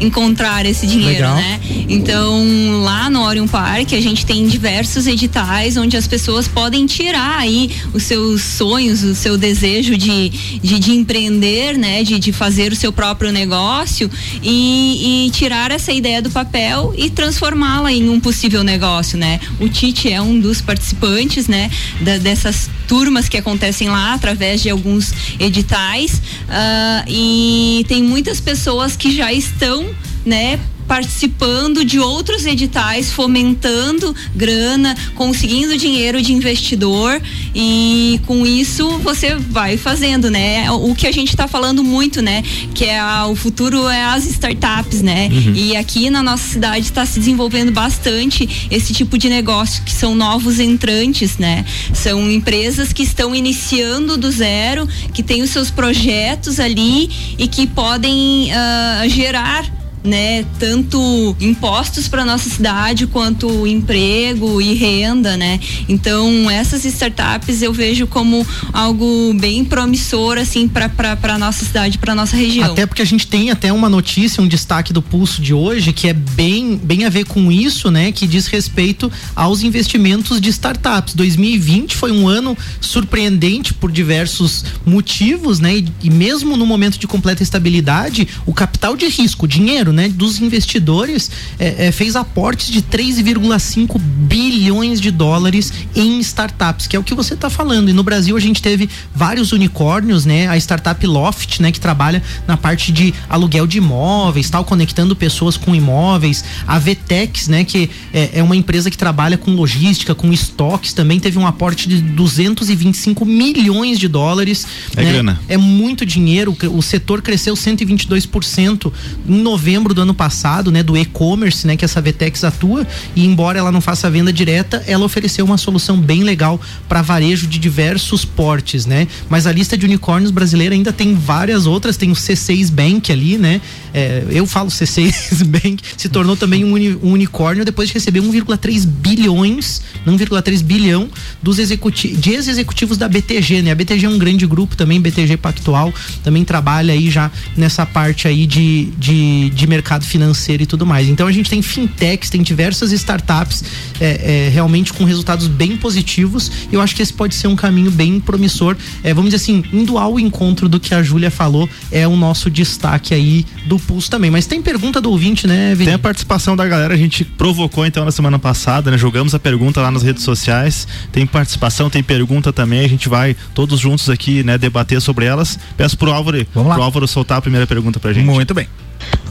encontrar esse dinheiro, Legal. né? Então, lá no Orion Park, a gente tem diversos editais onde as pessoas podem tirar aí os seus sonhos, o seu desejo de, de, de empreender, né? De, de fazer o seu próprio negócio e, e tirar essa ideia do papel e transformá-la em um possível negócio, né? O Tite é um dos participantes, né? Da, dessas turmas que acontecem lá através de alguns editais uh, e tem muitas pessoas que já estão né, participando de outros editais, fomentando grana, conseguindo dinheiro de investidor e com isso você vai fazendo, né? O que a gente está falando muito, né? Que é a, o futuro é as startups, né? Uhum. E aqui na nossa cidade está se desenvolvendo bastante esse tipo de negócio que são novos entrantes, né? São empresas que estão iniciando do zero, que têm os seus projetos ali e que podem uh, gerar né, tanto impostos para nossa cidade quanto emprego e renda, né? Então, essas startups eu vejo como algo bem promissor assim para nossa cidade, para nossa região. Até porque a gente tem até uma notícia, um destaque do pulso de hoje que é bem bem a ver com isso, né, que diz respeito aos investimentos de startups. 2020 foi um ano surpreendente por diversos motivos, né? E, e mesmo no momento de completa estabilidade, o capital de risco, o dinheiro né, dos investidores é, é, fez aportes de 3,5 bilhões de dólares em startups, que é o que você está falando. E no Brasil a gente teve vários unicórnios, né? A startup Loft, né, que trabalha na parte de aluguel de imóveis, tal, conectando pessoas com imóveis. A Vtex, né, que é, é uma empresa que trabalha com logística, com estoques, também teve um aporte de 225 milhões de dólares. É né? grana. É muito dinheiro. O setor cresceu 122% em novembro novembro do ano passado, né, do e-commerce, né, que essa Vetex atua, e embora ela não faça venda direta, ela ofereceu uma solução bem legal para varejo de diversos portes, né? Mas a lista de unicórnios brasileira ainda tem várias outras, tem o C6 Bank ali, né? É, eu falo C6 (laughs) Bank, se tornou também um, uni, um unicórnio depois de receber 1,3 bilhões, 1,3 bilhão dos executivos, de ex-executivos da BTG, né? A BTG é um grande grupo também, BTG Pactual, também trabalha aí já nessa parte aí de, de, de mercado financeiro e tudo mais. Então a gente tem fintechs, tem diversas startups é, é, realmente com resultados bem positivos. E eu acho que esse pode ser um caminho bem promissor. É, vamos dizer assim, indo ao encontro do que a Júlia falou, é o nosso destaque aí do Pulso também. Mas tem pergunta do ouvinte, né, Vini? Tem a participação da galera, a gente provocou então na semana passada, né? Jogamos a pergunta lá nas redes sociais. Tem participação, tem pergunta também. A gente vai todos juntos aqui, né, debater sobre elas. Peço pro Álvaro, pro Álvaro soltar a primeira pergunta pra gente. Muito bem.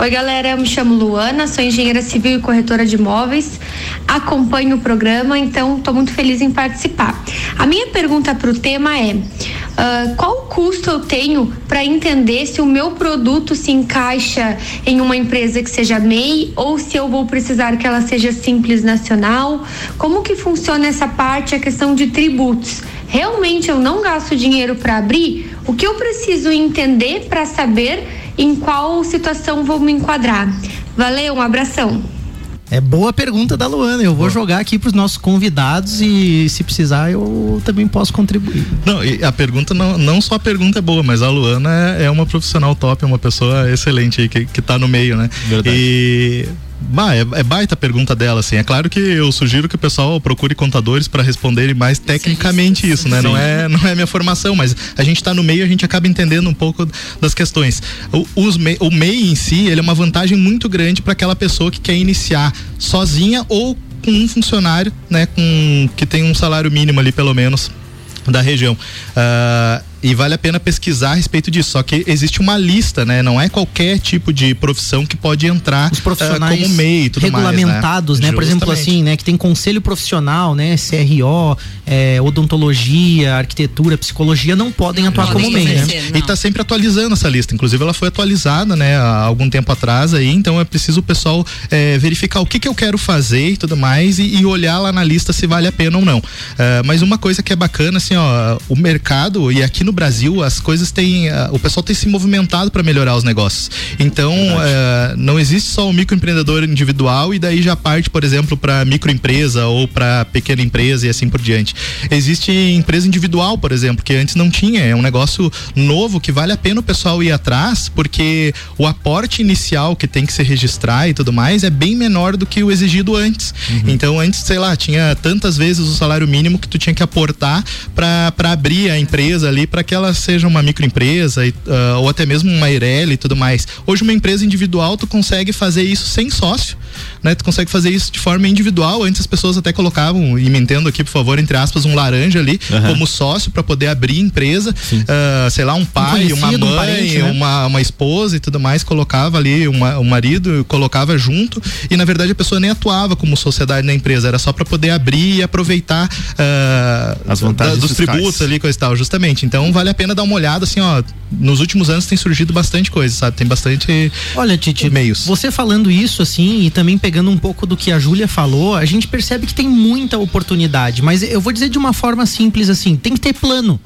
Oi, galera, eu me chamo Luana, sou engenheira civil e corretora de imóveis. Acompanho o programa, então estou muito feliz em participar. A minha pergunta para o tema é: uh, qual custo eu tenho para entender se o meu produto se encaixa em uma empresa que seja MEI ou se eu vou precisar que ela seja simples nacional? Como que funciona essa parte, a questão de tributos? Realmente eu não gasto dinheiro para abrir? O que eu preciso entender para saber? Em qual situação vou me enquadrar. Valeu, um abração. É boa pergunta da Luana. Eu vou boa. jogar aqui para os nossos convidados e se precisar eu também posso contribuir. Não, e a pergunta não, não só a pergunta é boa, mas a Luana é, é uma profissional top, é uma pessoa excelente aí que, que tá no meio, né? Verdade. E Bah, é, é, baita a pergunta dela, assim. É claro que eu sugiro que o pessoal procure contadores para responderem mais tecnicamente isso, isso né? Não é, não é minha formação, mas a gente está no meio, a gente acaba entendendo um pouco das questões. O, os, o MEI em si, ele é uma vantagem muito grande para aquela pessoa que quer iniciar sozinha ou com um funcionário, né, com que tem um salário mínimo ali pelo menos da região. Uh, e vale a pena pesquisar a respeito disso. Só que existe uma lista, né? Não é qualquer tipo de profissão que pode entrar Os profissionais uh, como MEI e tudo regulamentados, mais, né? né? Por exemplo, assim, né? Que tem conselho profissional, né? CRO, é, odontologia, arquitetura, psicologia, não podem atuar não como MEI, né? E está sempre atualizando essa lista. Inclusive, ela foi atualizada, né? Há algum tempo atrás aí. Então, é preciso o pessoal é, verificar o que, que eu quero fazer e tudo mais e, e, olhar lá na lista se vale a pena ou não. Uh, mas uma coisa que é bacana, assim, ó, o mercado e aqui no Brasil as coisas têm, uh, o pessoal tem se movimentado para melhorar os negócios. Então, uh, não existe só o microempreendedor individual e daí já parte, por exemplo, para microempresa ou para pequena empresa e assim por diante. Existe empresa individual, por exemplo, que antes não tinha, é um negócio novo que vale a pena o pessoal ir atrás, porque o aporte inicial que tem que se registrar e tudo mais é bem menor do que o exigido antes. Uhum. Então, antes, sei lá, tinha tantas vezes o salário mínimo que tu tinha que aportar para abrir a empresa ali para para que ela seja uma microempresa e, uh, ou até mesmo uma Eireli e tudo mais. Hoje uma empresa individual tu consegue fazer isso sem sócio, né? Tu consegue fazer isso de forma individual. Antes as pessoas até colocavam, e me entendo aqui por favor, entre aspas, um laranja ali uhum. como sócio para poder abrir empresa. Uh, sei lá, um pai, um uma mãe, um parente, né? uma, uma esposa e tudo mais, colocava ali uma, o marido, colocava junto e na verdade a pessoa nem atuava como sociedade na empresa, era só para poder abrir e aproveitar uh, as vantagens da, dos fiscais. tributos ali, coisa e tal, justamente. Então então vale a pena dar uma olhada, assim, ó. Nos últimos anos tem surgido bastante coisa, sabe? Tem bastante. Olha, Titi, meios. você falando isso, assim, e também pegando um pouco do que a Júlia falou, a gente percebe que tem muita oportunidade. Mas eu vou dizer de uma forma simples, assim, tem que ter plano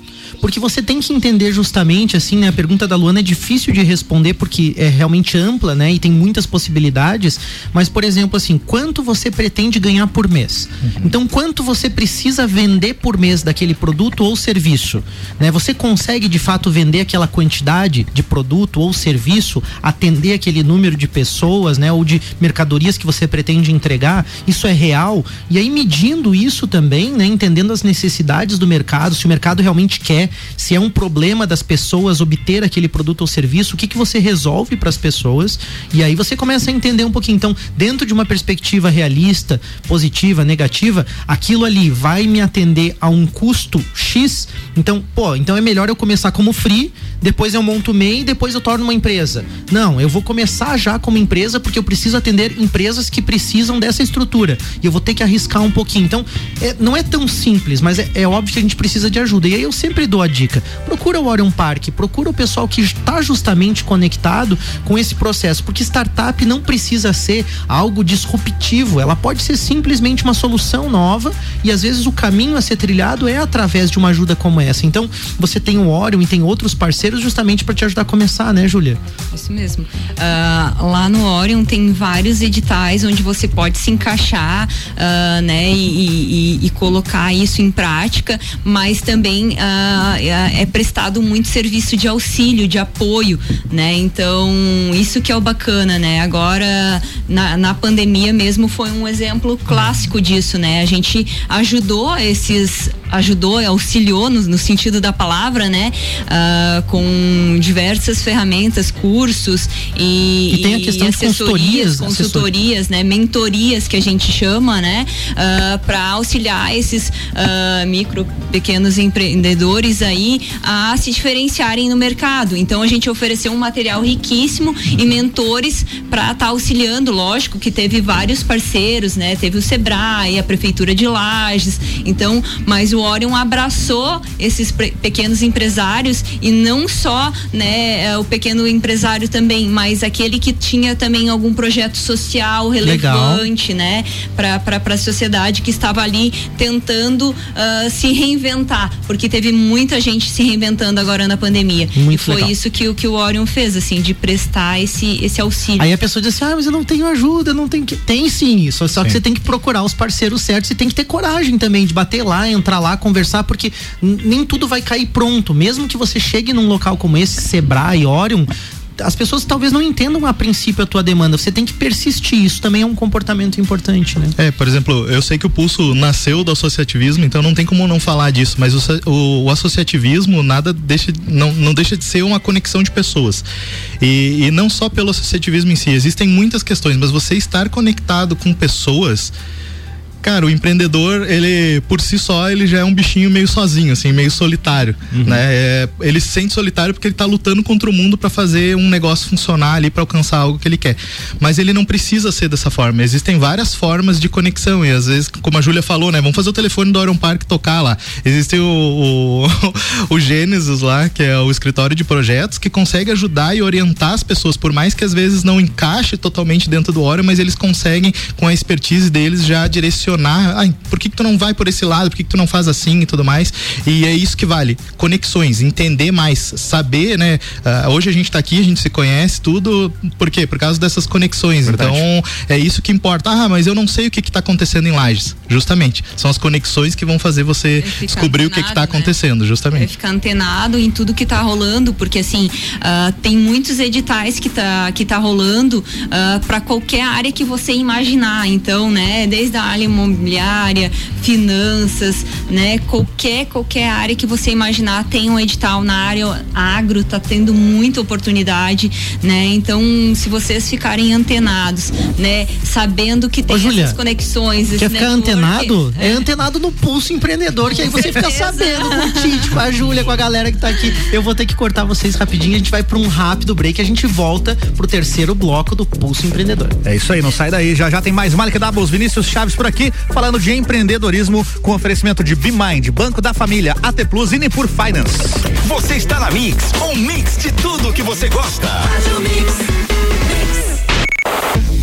porque você tem que entender justamente assim, né? A pergunta da Luana é difícil de responder porque é realmente ampla, né? E tem muitas possibilidades, mas por exemplo, assim, quanto você pretende ganhar por mês? Uhum. Então, quanto você precisa vender por mês daquele produto ou serviço, né? Você consegue de fato vender aquela quantidade de produto ou serviço, atender aquele número de pessoas, né, ou de mercadorias que você pretende entregar? Isso é real? E aí medindo isso também, né, entendendo as necessidades do mercado, se o mercado realmente quer se é um problema das pessoas obter aquele produto ou serviço, o que, que você resolve para as pessoas, e aí você começa a entender um pouquinho. Então, dentro de uma perspectiva realista, positiva, negativa, aquilo ali vai me atender a um custo X. Então, pô, então é melhor eu começar como free, depois eu monto MEI, depois eu torno uma empresa. Não, eu vou começar já como empresa porque eu preciso atender empresas que precisam dessa estrutura. E eu vou ter que arriscar um pouquinho. Então, é, não é tão simples, mas é, é óbvio que a gente precisa de ajuda. E aí eu sempre dou a dica. Procura o Orion Park, procura o pessoal que está justamente conectado com esse processo, porque startup não precisa ser algo disruptivo, ela pode ser simplesmente uma solução nova e às vezes o caminho a ser trilhado é através de uma ajuda como essa. Então, você tem o Orion e tem outros parceiros justamente para te ajudar a começar, né, Júlia? Isso mesmo. Uh, lá no Orion tem vários editais onde você pode se encaixar, uh, né, e, e, e, colocar isso em prática, mas também uh, é, prestado muito serviço de auxílio, de apoio, né? Então, isso que é o bacana, né? Agora, na, na pandemia mesmo foi um exemplo clássico disso, né? A gente ajudou esses ajudou, auxiliou no, no sentido da palavra, né? Uh, com diversas ferramentas, cursos e, e tem a questão de consultorias, consultorias, né? Mentorias que a gente chama, né? Uh, ah, para auxiliar esses uh, micro, pequenos empreendedores aí a se diferenciarem no mercado. Então a gente ofereceu um material riquíssimo e mentores para estar tá auxiliando, lógico que teve vários parceiros, né? Teve o Sebrae, a prefeitura de Lages. Então, mas o Orion abraçou esses pequenos empresários e não só, né, é, o pequeno empresário também, mas aquele que tinha também algum projeto social relevante, Legal. né, para a sociedade que estava ali tentando uh, se reinventar, porque teve muita gente se reinventando agora na pandemia. Muito e foi legal. isso que, que o Orion fez, assim, de prestar esse, esse auxílio. Aí a pessoa diz assim: ah, mas eu não tenho ajuda, eu não tenho que. Tem sim, só, só sim. que você tem que procurar os parceiros certos e tem que ter coragem também de bater lá, entrar lá, conversar, porque nem tudo vai cair pronto. Mesmo que você chegue num local como esse, Sebrae, Orion, as pessoas talvez não entendam a princípio a tua demanda. Você tem que persistir. Isso também é um comportamento importante, né? É, por exemplo, eu sei que o Pulso nasceu do associativismo, então não tem como não falar disso, mas o, o, o associativismo nada deixa, não, não deixa de ser uma conexão de pessoas. E, e não só pelo associativismo em si, existem muitas questões, mas você estar conectado com pessoas cara, o empreendedor, ele por si só, ele já é um bichinho meio sozinho, assim, meio solitário, uhum. né? É, ele se sente solitário porque ele tá lutando contra o mundo para fazer um negócio funcionar ali para alcançar algo que ele quer. Mas ele não precisa ser dessa forma. Existem várias formas de conexão e às vezes, como a Júlia falou, né? Vamos fazer o telefone do Iron Park tocar lá. Existe o, o, (laughs) o Gênesis lá, que é o escritório de projetos, que consegue ajudar e orientar as pessoas, por mais que às vezes não encaixe totalmente dentro do Orion, mas eles conseguem, com a expertise deles, já direcionar questionar, ai, por que, que tu não vai por esse lado, por que, que tu não faz assim e tudo mais. E é isso que vale. Conexões, entender mais, saber, né? Uh, hoje a gente tá aqui, a gente se conhece, tudo. Por quê? Por causa dessas conexões. Verdade. Então, é isso que importa. Ah, mas eu não sei o que, que tá acontecendo em Lages. Justamente. São as conexões que vão fazer você descobrir antenado, o que, que tá né? acontecendo, justamente. É ficar antenado em tudo que tá rolando, porque assim, uh, tem muitos editais que tá, que tá rolando uh, ah, para qualquer área que você imaginar. Então, né, desde a área imobiliária, finanças, né? Qualquer, qualquer área que você imaginar tem um edital na área agro, tá tendo muita oportunidade, né? Então, se vocês ficarem antenados, né? Sabendo que tem Ô, Julia, essas conexões. Quer ficar network, antenado? É. é. antenado no pulso empreendedor, que aí você fica (laughs) sabendo com o Tite, com a Júlia, com a galera que tá aqui. Eu vou ter que cortar vocês rapidinho, a gente vai para um rápido break, a gente volta pro terceiro bloco do Pulso Empreendedor. É isso aí, não sai daí, já já tem mais Malika Doubles, Vinícius Chaves por aqui falando de empreendedorismo com oferecimento de BeMind, Banco da Família, AT Plus e Nipur Finance. Você está na Mix, um mix de tudo que você gosta. Faz o mix.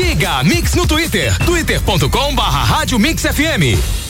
Siga a Mix no Twitter, twitter.com barra Rádio Mix FM.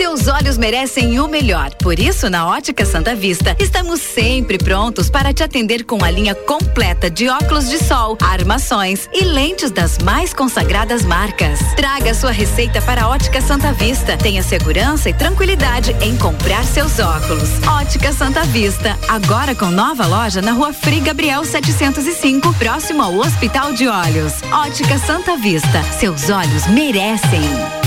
Seus olhos merecem o melhor. Por isso, na Ótica Santa Vista, estamos sempre prontos para te atender com a linha completa de óculos de sol, armações e lentes das mais consagradas marcas. Traga sua receita para a Ótica Santa Vista. Tenha segurança e tranquilidade em comprar seus óculos. Ótica Santa Vista, agora com nova loja na Rua Frei Gabriel 705, próximo ao Hospital de Olhos. Ótica Santa Vista, seus olhos merecem.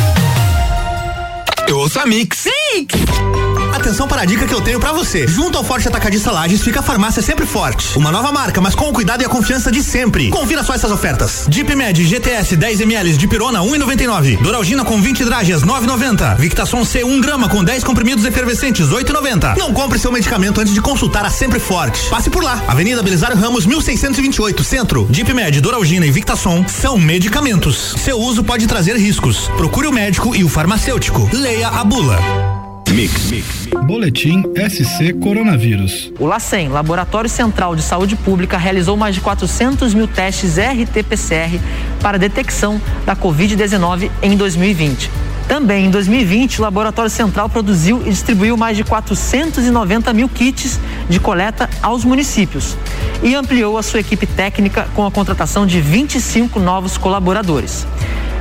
Eu ouço a Mix. Mix! Atenção para a dica que eu tenho para você. Junto ao Forte Atacadista Lages fica a farmácia Sempre Forte. Uma nova marca, mas com o cuidado e a confiança de sempre. Confira só essas ofertas. Deep Med GTS 10 ml de pirona 1,99. Doralgina com 20 dragas 9,90. Victason C 1 grama com 10 comprimidos efervescentes 8,90. Não compre seu medicamento antes de consultar a Sempre Forte. Passe por lá. Avenida Belisário Ramos 1628, Centro. Deep Med, Doralgina e Victason são medicamentos. Seu uso pode trazer riscos. Procure o médico e o farmacêutico. Leia a bula. Mix. Mix. Boletim SC Coronavírus. O LACEN, Laboratório Central de Saúde Pública, realizou mais de 400 mil testes RT-PCR para detecção da Covid-19 em 2020. Também em 2020, o Laboratório Central produziu e distribuiu mais de 490 mil kits de coleta aos municípios e ampliou a sua equipe técnica com a contratação de 25 novos colaboradores.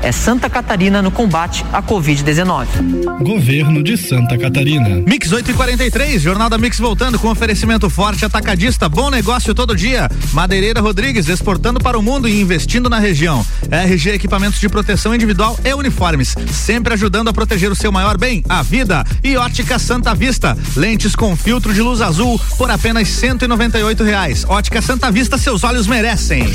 É Santa Catarina no combate à Covid-19. Governo de Santa Catarina. Mix 8 e 43, Jornal da Mix voltando com oferecimento forte atacadista, bom negócio todo dia. Madeireira Rodrigues exportando para o mundo e investindo na região. RG Equipamentos de Proteção Individual e Uniformes, sempre ajudando a proteger o seu maior bem, a vida. E Ótica Santa Vista, lentes com filtro de luz azul por apenas 198 reais. Ótica Santa Vista, seus olhos merecem.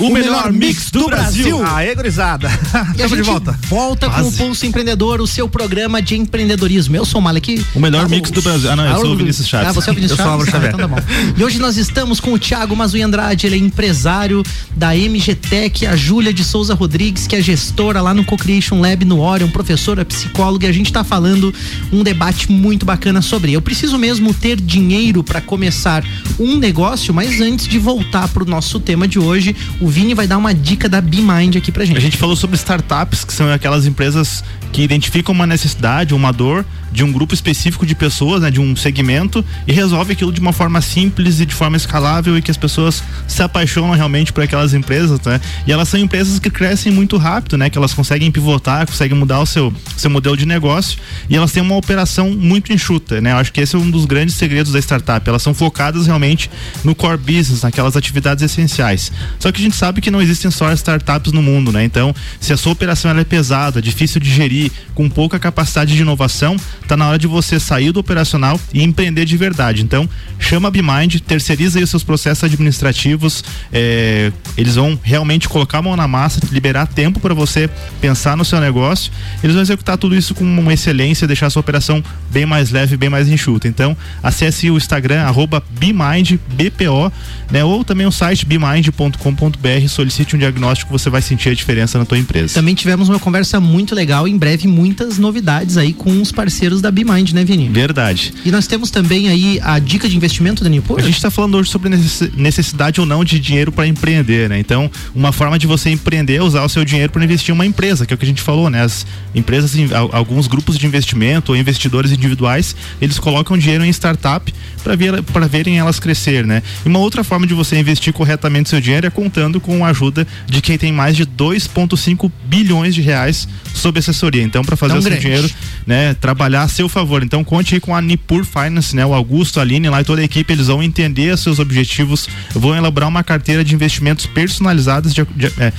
O, o melhor, melhor, mix do, do Brasil. Brasil. Aê, gurizada. E a (laughs) gente de volta. Volta Quase. com o Pulso Empreendedor, o seu programa de empreendedorismo. Eu sou o Malek. O melhor ah, mix do Brasil. Ah, não, eu sou o Vinícius Chaves. Ah, você é o Vinícius Chaves? Eu sou o ah, então tá. E hoje nós estamos com o Thiago Mazui Andrade, ele é empresário da MGTech, a Júlia de Souza Rodrigues, que é gestora lá no Co-Creation Lab no Orion, professora, psicóloga, e a gente está falando um debate muito bacana sobre. Eu preciso mesmo ter dinheiro para começar um negócio, mas antes de voltar para o nosso tema de hoje, o Vini vai dar uma dica da BeMind aqui pra gente. A gente falou sobre startups, que são aquelas empresas que identificam uma necessidade, uma dor de um grupo específico de pessoas, né, de um segmento e resolve aquilo de uma forma simples e de forma escalável e que as pessoas se apaixonam realmente por aquelas empresas, né? E elas são empresas que crescem muito rápido, né? Que elas conseguem pivotar, conseguem mudar o seu seu modelo de negócio e elas têm uma operação muito enxuta, né? Eu acho que esse é um dos grandes segredos da startup. Elas são focadas realmente no core business, naquelas atividades essenciais. Só que a gente sabe que não existem só startups no mundo, né? Então, se a sua operação é pesada, difícil de gerir, com pouca capacidade de inovação, tá na hora de você sair do operacional e empreender de verdade. Então, chama a BeMind, terceiriza aí os seus processos administrativos, é, eles vão realmente colocar a mão na massa, liberar tempo para você pensar no seu negócio, eles vão executar tudo isso com uma excelência, deixar a sua operação bem mais leve, bem mais enxuta. Então, acesse o Instagram, arroba BeMindBPO, né, ou também o site bemind.com.br, solicite um diagnóstico, você vai sentir a diferença na tua empresa. Também tivemos uma conversa muito legal, em breve muitas novidades aí com os parceiros da BeMind, né, Vini? Verdade. E nós temos também aí a dica de investimento da Nipur? A gente está falando hoje sobre necessidade ou não de dinheiro para empreender, né? Então, uma forma de você empreender é usar o seu dinheiro para investir em uma empresa, que é o que a gente falou, né? As empresas, alguns grupos de investimento ou investidores individuais, eles colocam dinheiro em startup para ver, verem elas crescer, né? E uma outra forma de você investir corretamente seu dinheiro é contando com a ajuda de quem tem mais de 2,5 bilhões de reais sob assessoria. Então, para fazer o seu dinheiro, né, trabalhar seu favor. Então conte aí com a Nipur Finance, né? O Augusto, a Aline lá e toda a equipe, eles vão entender seus objetivos, vão elaborar uma carteira de investimentos personalizadas de, de, é,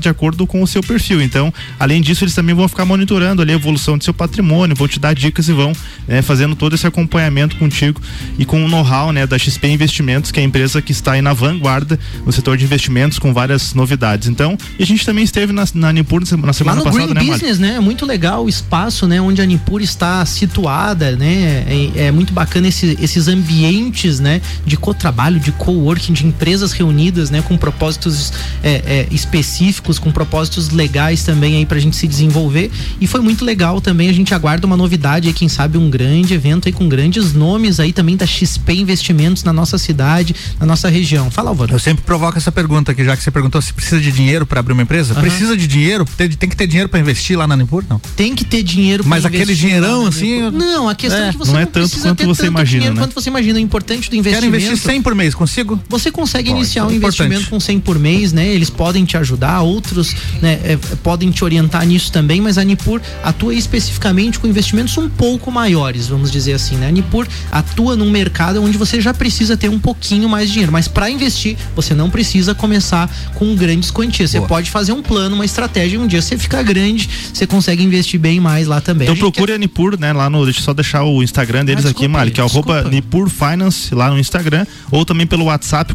de acordo com o seu perfil. Então, além disso, eles também vão ficar monitorando ali a evolução do seu patrimônio, vão te dar dicas e vão né, fazendo todo esse acompanhamento contigo e com o know-how né, da XP Investimentos, que é a empresa que está aí na vanguarda no setor de investimentos com várias novidades. Então, e a gente também esteve na, na Nipur na semana Lá no passada, Green né, Business, né? É muito legal o espaço, né? Onde a Nipur está está situada, né? É, é muito bacana esse, esses ambientes, né? De co-trabalho, de co-working, de empresas reunidas, né? Com propósitos é, é, específicos, com propósitos legais também aí pra gente se desenvolver. E foi muito legal também, a gente aguarda uma novidade aí, quem sabe um grande evento aí com grandes nomes aí também da XP Investimentos na nossa cidade, na nossa região. Fala, Álvaro. Eu sempre provoco essa pergunta aqui, já que você perguntou se precisa de dinheiro para abrir uma empresa. Uhum. Precisa de dinheiro? Tem, tem, que ter dinheiro para investir lá na Nippur, não? Tem que ter dinheiro Mas aquele dinheirão não, assim. Não, a questão é, é que você não, não é tanto quanto você imagina. Né? Quanto você imagina. O importante do investimento. Quero investir 100 por mês, consigo? Você consegue Pode, iniciar um investimento com 100 por mês, né? Eles podem te ajudar, outros né, é, podem te orientar nisso também, mas a Nipur atua especificamente com investimentos um pouco maiores, vamos dizer assim, né? A Nipur atua num mercado onde você já precisa ter um pouquinho mais de dinheiro, mas para investir, você não precisa começar com grandes quantias. Você pode fazer um plano, uma estratégia, e um dia você ficar grande, você consegue investir bem mais lá também. Então procure quer... a Nipur, né, lá no, deixa eu só deixar o Instagram deles ah, aqui, Mari, que é arroba Nipur Finance lá no Instagram, ou também pelo WhatsApp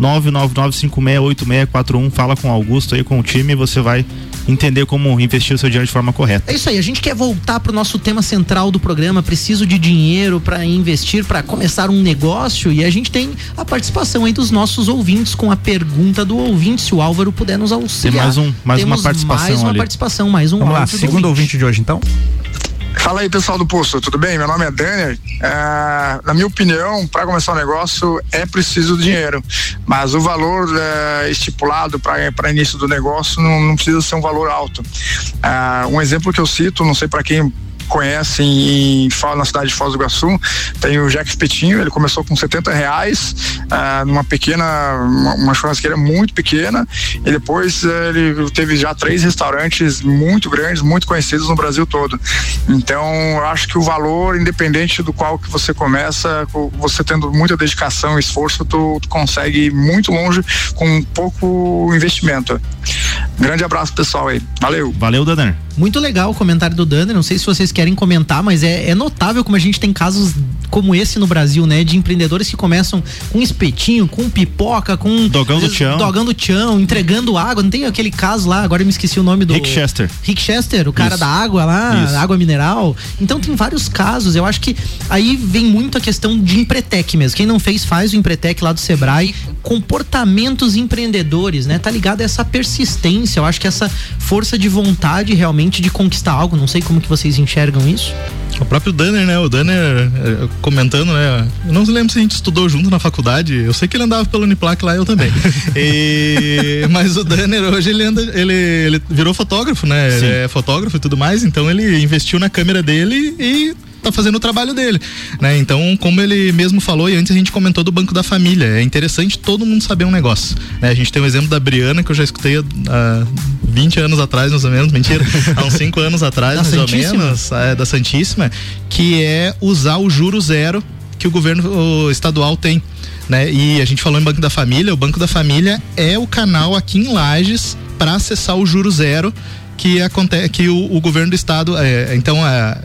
49999568641. Fala com o Augusto aí, com o time, e você vai entender como investir o seu dinheiro de forma correta. É isso aí, a gente quer voltar para o nosso tema central do programa. Preciso de dinheiro para investir, para começar um negócio e a gente tem a participação aí dos nossos ouvintes com a pergunta do ouvinte, se o Álvaro puder nos auxiliar. Tem mais, um, mais Temos uma participação. Mais uma ali. participação, mais um Vamos lá, segundo ouvinte de hoje então. Fala aí, pessoal do Poço, tudo bem? Meu nome é Daniel. É, na minha opinião, para começar um negócio é preciso dinheiro, mas o valor é, estipulado para início do negócio não, não, precisa ser um valor alto. É, um exemplo que eu cito, não sei para quem conhecem e falam na cidade de Foz do Iguaçu, tem o Jack Espetinho, ele começou com 70 reais, uh, numa pequena, uma, uma, churrasqueira muito pequena, e depois uh, ele teve já três restaurantes muito grandes, muito conhecidos no Brasil todo. Então, eu acho que o valor, independente do qual que você começa, você tendo muita dedicação e esforço, tu, tu consegue ir muito longe com pouco investimento. Grande abraço, pessoal aí. Valeu. Valeu, Danner. Muito legal o comentário do Danner. Não sei se vocês querem comentar, mas é, é, notável como a gente tem casos como esse no Brasil, né? De empreendedores que começam com espetinho, com pipoca, com. Dogão do chão. Dogão do chão, entregando água. Não tem aquele caso lá, agora eu me esqueci o nome do. Rick Chester. Rick Chester, o cara Isso. da água lá, Isso. água mineral. Então tem vários casos. Eu acho que aí vem muito a questão de Empretec mesmo. Quem não fez, faz o Empretec lá do Sebrae. Comportamentos empreendedores, né? Tá ligado a essa persistência. Eu acho que essa força de vontade realmente de conquistar algo. Não sei como que vocês enxergam isso. O próprio Danner, né? O Danner eh, comentando, né? Eu não lembro se a gente estudou junto na faculdade. Eu sei que ele andava pelo Uniplac lá, eu também. (laughs) e, mas o Danner hoje ele anda, ele, ele virou fotógrafo, né? Sim. Ele é fotógrafo e tudo mais, então ele investiu na câmera dele e tá fazendo o trabalho dele, né? Então, como ele mesmo falou e antes a gente comentou do Banco da Família, é interessante todo mundo saber um negócio, né? A gente tem o exemplo da Briana que eu já escutei há 20 anos atrás, mais ou menos, mentira, há uns 5 anos atrás, da mais Santíssima. ou menos, é, da Santíssima, que é usar o juro zero que o governo estadual tem. Né? E a gente falou em Banco da Família, o Banco da Família é o canal aqui em Lages para acessar o juro zero que acontece que o, o governo do estado é, então é,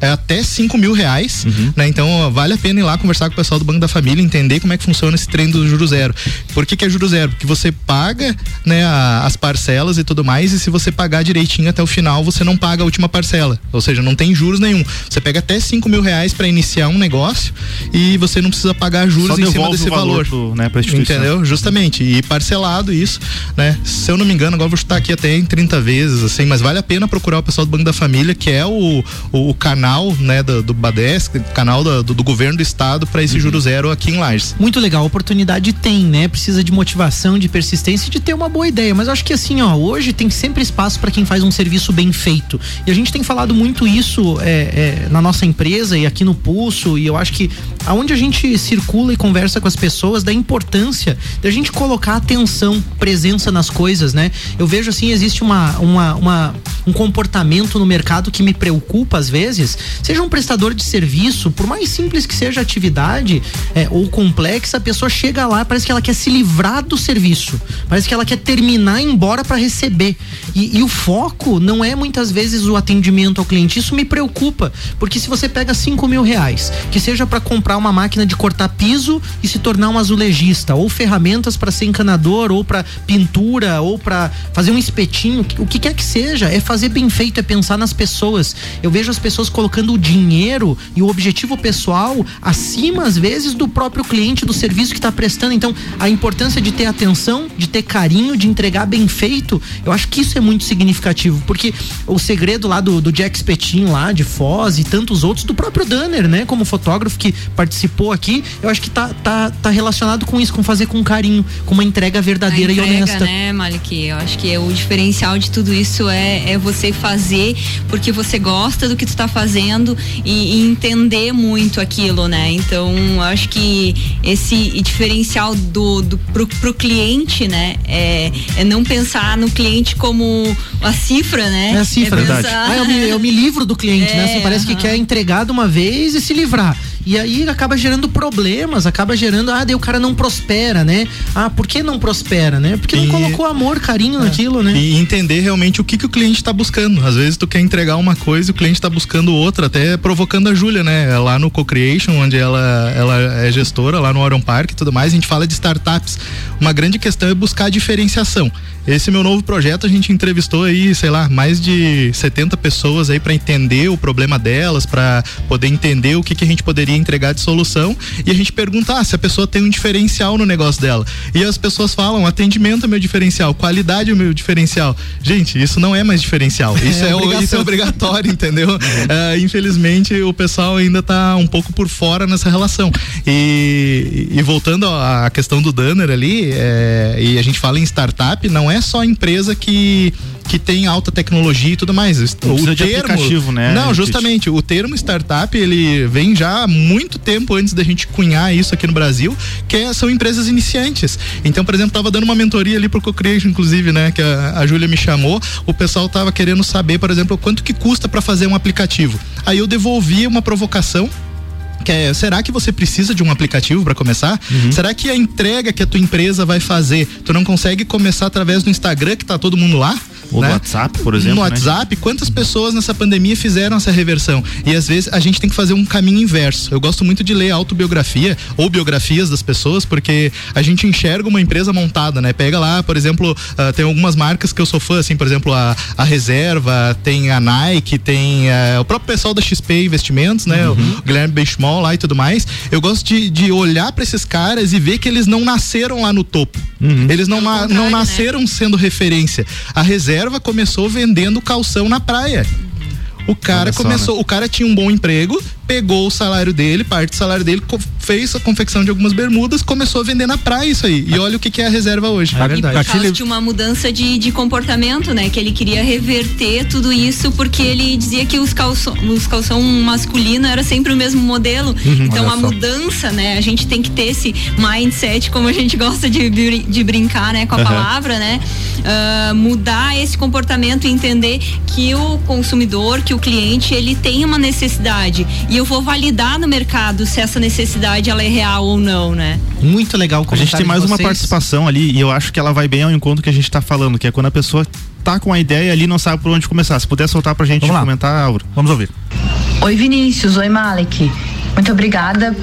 é até 5 mil reais, uhum. né? Então vale a pena ir lá conversar com o pessoal do Banco da Família, entender como é que funciona esse trem do juro zero. Por que, que é juro zero? Porque você paga né, a, as parcelas e tudo mais, e se você pagar direitinho até o final, você não paga a última parcela. Ou seja, não tem juros nenhum. Você pega até 5 mil reais para iniciar um negócio e você não precisa pagar juros em cima desse valor. valor né, pra Entendeu? Justamente. E parcelado isso, né? Se eu não me engano, agora vou chutar aqui até em 30 vezes, assim, mas vale a pena procurar o pessoal do Banco da Família, que é o, o, o canal canal, né, do, do Badesc, canal do, do, governo do estado para esse uhum. juro zero aqui em Lages. Muito legal, a oportunidade tem, né? Precisa de motivação, de persistência e de ter uma boa ideia. Mas eu acho que assim, ó, hoje tem sempre espaço para quem faz um serviço bem feito. E a gente tem falado muito isso é, é, na nossa empresa e aqui no Pulso. E eu acho que aonde a gente circula e conversa com as pessoas, da importância da gente colocar atenção, presença nas coisas, né? Eu vejo assim, existe uma, uma, uma um comportamento no mercado que me preocupa às vezes, seja um prestador de serviço, por mais simples que seja a atividade é, ou complexa, a pessoa chega lá, parece que ela quer se livrar do serviço, parece que ela quer terminar e ir embora para receber. E, e, o foco não é muitas vezes o atendimento ao cliente. Isso me preocupa, porque se você pega cinco mil reais, que seja para comprar uma máquina de cortar piso e se tornar um azulejista, ou ferramentas para ser encanador, ou para pintura, ou para fazer um espetinho, o que quer que seja, é fazer bem feito, é pensar nas pessoas. Eu vejo as pessoas colocando colocando o dinheiro e o objetivo pessoal acima, às vezes, do próprio cliente, do serviço que está prestando. Então, a importância de ter atenção, de ter carinho, de entregar bem feito, eu acho que isso é muito significativo, porque o segredo lá do, do Jack Spetinho lá, de Foz e tantos outros, do próprio Danner, né, como fotógrafo que participou aqui, eu acho que tá, tá, tá relacionado com isso, com fazer com carinho, com uma entrega verdadeira entrega, e honesta. né, Malik? Eu acho que é o diferencial de tudo isso é, é você fazer porque você gosta do que tu tá fazendo fazendo e, e entender muito aquilo, né? Então, acho que esse diferencial do, do pro, pro cliente, né? É, é não pensar no cliente como a cifra, né? É a cifra, é verdade. Ah, eu, me, eu me livro do cliente, é, né? Assim, (laughs) parece uh -huh. que quer entregar de uma vez e se livrar. E aí acaba gerando problemas, acaba gerando, ah, daí o cara não prospera, né? Ah, por que não prospera, né? Porque e, não colocou amor, carinho é, naquilo, né? E entender realmente o que, que o cliente está buscando. Às vezes tu quer entregar uma coisa e o cliente está buscando outra, até provocando a Júlia, né? Lá no Co-Creation, onde ela, ela é gestora, lá no Orion Park e tudo mais, a gente fala de startups. Uma grande questão é buscar a diferenciação. Esse meu novo projeto, a gente entrevistou aí, sei lá, mais de 70 pessoas aí para entender o problema delas, para poder entender o que, que a gente poderia poderia entregar de solução e a gente pergunta ah, se a pessoa tem um diferencial no negócio dela. E as pessoas falam, atendimento é meu diferencial, qualidade é meu diferencial. Gente, isso não é mais diferencial. Isso é, é isso é obrigatório, entendeu? Uh, infelizmente, o pessoal ainda está um pouco por fora nessa relação. E, e voltando à questão do Danner ali, é, e a gente fala em startup, não é só empresa que que tem alta tecnologia e tudo mais. O termo, né? Não, justamente, o termo startup, ele vem já muito tempo antes da gente cunhar isso aqui no Brasil, que é, são empresas iniciantes. Então, por exemplo, tava dando uma mentoria ali pro CoCreation, inclusive, né, que a, a Júlia me chamou, o pessoal tava querendo saber, por exemplo, quanto que custa para fazer um aplicativo. Aí eu devolvi uma provocação que é, será que você precisa de um aplicativo para começar? Uhum. Será que a entrega que a tua empresa vai fazer, tu não consegue começar através do Instagram que tá todo mundo lá? Ou né? no WhatsApp, por exemplo. No né? WhatsApp, quantas pessoas nessa pandemia fizeram essa reversão? E às vezes a gente tem que fazer um caminho inverso. Eu gosto muito de ler autobiografia ou biografias das pessoas, porque a gente enxerga uma empresa montada, né? Pega lá, por exemplo, uh, tem algumas marcas que eu sou fã, assim, por exemplo, a, a Reserva, tem a Nike, tem uh, o próprio pessoal da XP Investimentos, né? Uhum. O Guilherme Benchmall lá e tudo mais. Eu gosto de, de olhar para esses caras e ver que eles não nasceram lá no topo. Uhum. Eles não, não né? nasceram né? sendo referência. A Reserva reserva começou vendendo calção na praia. O cara começou, né? o cara tinha um bom emprego, pegou o salário dele, parte do salário dele, fez a confecção de algumas bermudas, começou a vender na praia isso aí. E olha o que, que é a reserva hoje. É verdade. Por causa de uma mudança de, de comportamento, né? Que ele queria reverter tudo isso porque ele dizia que os calção, os calção masculino era sempre o mesmo modelo. Uhum, então a mudança, né? A gente tem que ter esse mindset, como a gente gosta de, de brincar, né? Com a uhum. palavra, né? Uh, mudar esse comportamento e entender que o consumidor, que o cliente, ele tem uma necessidade. E eu vou validar no mercado se essa necessidade ela é real ou não, né? Muito legal. A gente tem mais uma participação ali e eu acho que ela vai bem ao encontro que a gente está falando, que é quando a pessoa tá com a ideia ali não sabe por onde começar. Se puder soltar pra gente Vamos comentar, Aura. Vamos ouvir. Oi Vinícius, oi Malek. Muito obrigada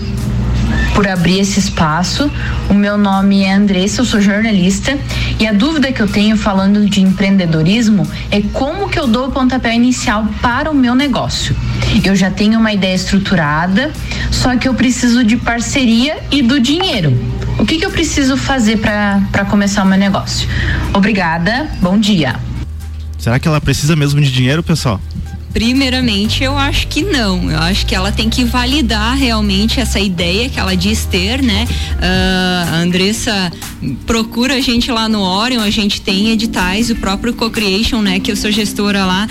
por abrir esse espaço. O meu nome é Andressa, eu sou jornalista e a dúvida que eu tenho falando de empreendedorismo é como que eu dou o pontapé inicial para o meu negócio. Eu já tenho uma ideia estruturada, só que eu preciso de parceria e do dinheiro. O que, que eu preciso fazer para começar o meu negócio? Obrigada, bom dia. Será que ela precisa mesmo de dinheiro, pessoal? Primeiramente, eu acho que não. Eu acho que ela tem que validar realmente essa ideia que ela diz ter, né? Uh, a Andressa procura a gente lá no Orion, a gente tem editais, o próprio Co-Creation, né? Que eu sou gestora lá,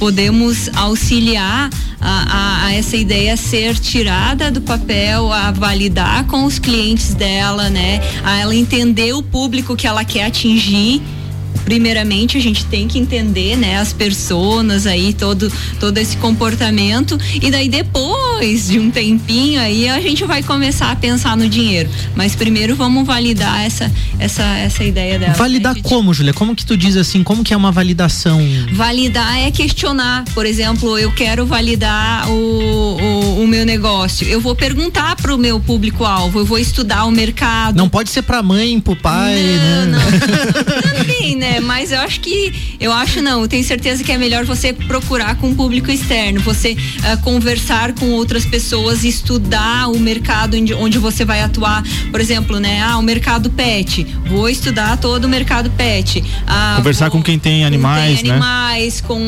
podemos auxiliar a, a, a, essa ideia ser tirada do papel, a validar com os clientes dela, né? A ela entender o público que ela quer atingir primeiramente a gente tem que entender, né, as pessoas aí, todo, todo esse comportamento e daí depois de um tempinho aí a gente vai começar a pensar no dinheiro. Mas primeiro vamos validar essa, essa, essa ideia dela. Validar né, como, Julia? Como que tu diz assim? Como que é uma validação? Validar é questionar. Por exemplo, eu quero validar o, o, o meu negócio. Eu vou perguntar para o meu público-alvo, eu vou estudar o mercado. Não pode ser para mãe, para o pai, não, né? Não, (laughs) não. Também, né? Mas eu acho que, eu acho não, eu tenho certeza que é melhor você procurar com o público externo, você uh, conversar com outras pessoas, estudar o mercado onde, onde você vai atuar. Por exemplo, né? Ah, o mercado pet. Vou estudar todo o mercado pet. Ah, conversar vou, com quem tem animais, quem tem animais, né? com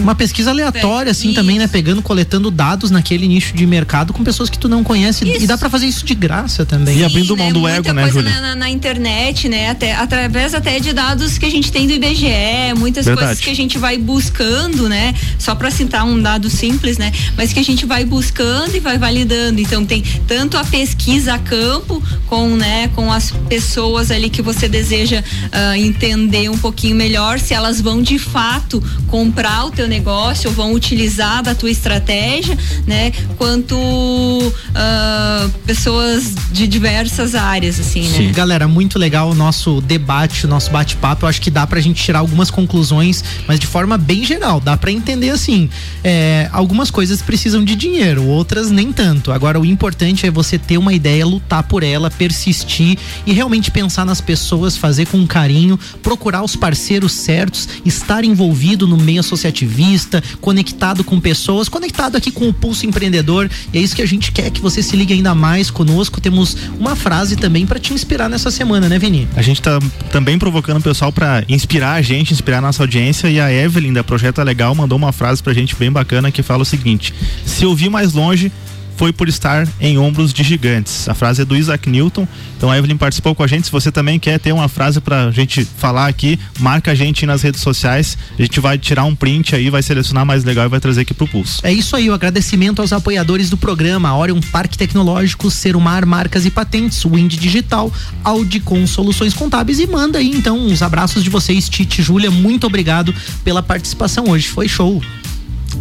uma pesquisa aleatória assim isso. também, né, pegando, coletando dados naquele nicho de mercado com pessoas que tu não conhece isso. e dá para fazer isso de graça também. Sim, e abrindo mão né? do ego, né, Júlia? Na, na, internet, né, até através até de dados que a gente tem do IBGE, muitas Verdade. coisas que a gente vai buscando, né? Só para citar um dado simples, né? Mas que a gente vai buscando e vai validando. Então tem tanto a pesquisa a campo com, né, com as pessoas ali que você deseja uh, entender um pouquinho melhor se elas vão de fato comprar o teu negócio ou vão utilizar da tua estratégia, né? Quanto uh, pessoas de diversas áreas, assim, né? Sim. Galera, muito legal o nosso debate, o nosso bate-papo. Eu acho que dá pra gente tirar algumas conclusões, mas de forma bem geral, dá para entender assim. é, algumas coisas precisam de dinheiro, outras nem tanto. Agora, o importante é você ter uma ideia, lutar por ela, persistir e realmente pensar nas pessoas, fazer com carinho, procurar os parceiros certos, estar envolvido no meio associativista, conectado com pessoas, conectado aqui com o Pulso Empreendedor. E é isso que a gente quer que você se ligue ainda mais conosco. Temos uma frase também para te inspirar nessa semana, né, Vini? A gente tá também provocando o pessoal para inspirar a gente, inspirar a nossa audiência. E a Evelyn da Projeto Legal mandou uma frase pra gente bem bacana que fala o seguinte: se ouvir mais longe, foi por estar em ombros de gigantes. A frase é do Isaac Newton. Então a Evelyn participou com a gente. Se você também quer ter uma frase pra gente falar aqui, marca a gente nas redes sociais. A gente vai tirar um print aí, vai selecionar mais legal e vai trazer aqui pro Pulso. É isso aí, o agradecimento aos apoiadores do programa, Orion Parque Tecnológico, Serumar Marcas e Patentes, Wind Digital, Audi com Soluções Contábeis e manda aí então uns abraços de vocês, Tite, Júlia, muito obrigado pela participação hoje, foi show.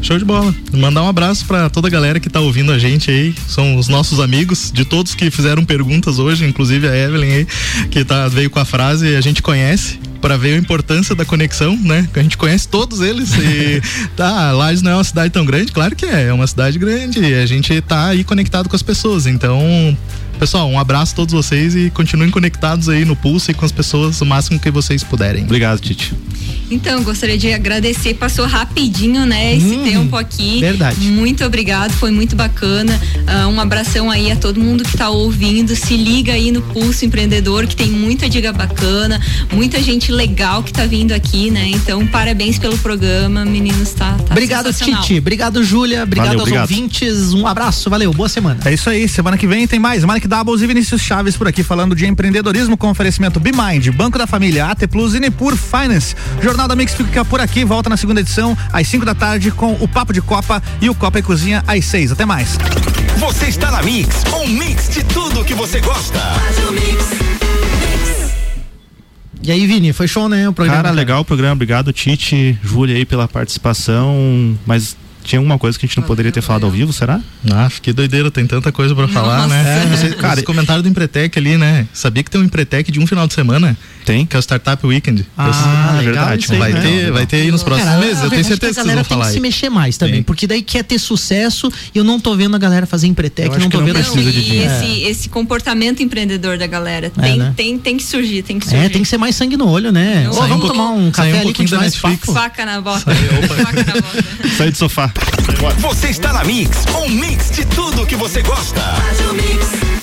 Show de bola. Mandar um abraço para toda a galera que tá ouvindo a gente aí. São os nossos amigos, de todos que fizeram perguntas hoje, inclusive a Evelyn aí, que tá, veio com a frase a gente conhece para ver a importância da conexão, né? A gente conhece todos eles e (laughs) tá, Lages não é uma cidade tão grande, claro que é, é uma cidade grande e a gente tá aí conectado com as pessoas, então Pessoal, um abraço a todos vocês e continuem conectados aí no Pulso e com as pessoas o máximo que vocês puderem. Obrigado, Titi. Então, gostaria de agradecer, passou rapidinho, né, esse hum, tempo aqui. Verdade. Muito obrigado, foi muito bacana. Uh, um abração aí a todo mundo que está ouvindo. Se liga aí no Pulso Empreendedor, que tem muita dica bacana, muita gente legal que está vindo aqui, né? Então, parabéns pelo programa, meninos, tá, tá Obrigado, Titi. Obrigado, Júlia. Obrigado valeu, aos obrigado. ouvintes. Um abraço, valeu, boa semana. É isso aí, semana que vem tem mais. Que Doubles e Vinícius Chaves por aqui falando de empreendedorismo com oferecimento BeMind, Banco da Família, AT Plus e Nipur Finance. Jornal da Mix fica por aqui, volta na segunda edição às 5 da tarde com o Papo de Copa e o Copa e Cozinha às 6. Até mais. Você está na Mix, um mix de tudo que você gosta. E aí, Vini, foi show, né? O programa. Cara, legal o programa. Obrigado, Tite, Júlia aí pela participação. Mas tinha alguma coisa que a gente não poderia ter falado ao vivo, será? Ah, que doideira, tem tanta coisa para falar, né? É, você, cara, esse comentário do Empretec ali, né? Sabia que tem um Empretec de um final de semana? Tem. Que é o Startup Weekend. Ah, é verdade. Aí, vai, né? ter, vai ter aí nos próximos cara, meses, eu tenho certeza que, que vocês vão falar. Tem que se mexer mais também, Sim. porque daí quer ter sucesso e eu não tô vendo a galera fazer Empretec, não tô não vendo precisa de dinheiro. Esse, esse comportamento empreendedor da galera tem, é, né? tem, tem que surgir, tem que surgir. É, tem que ser mais sangue no olho, né? Ou vamos tomar um café um ali. Faca na bota. (laughs) Faca na bota. Sai do sofá. Você está na Mix, um mix de tudo que você gosta. Faz o mix.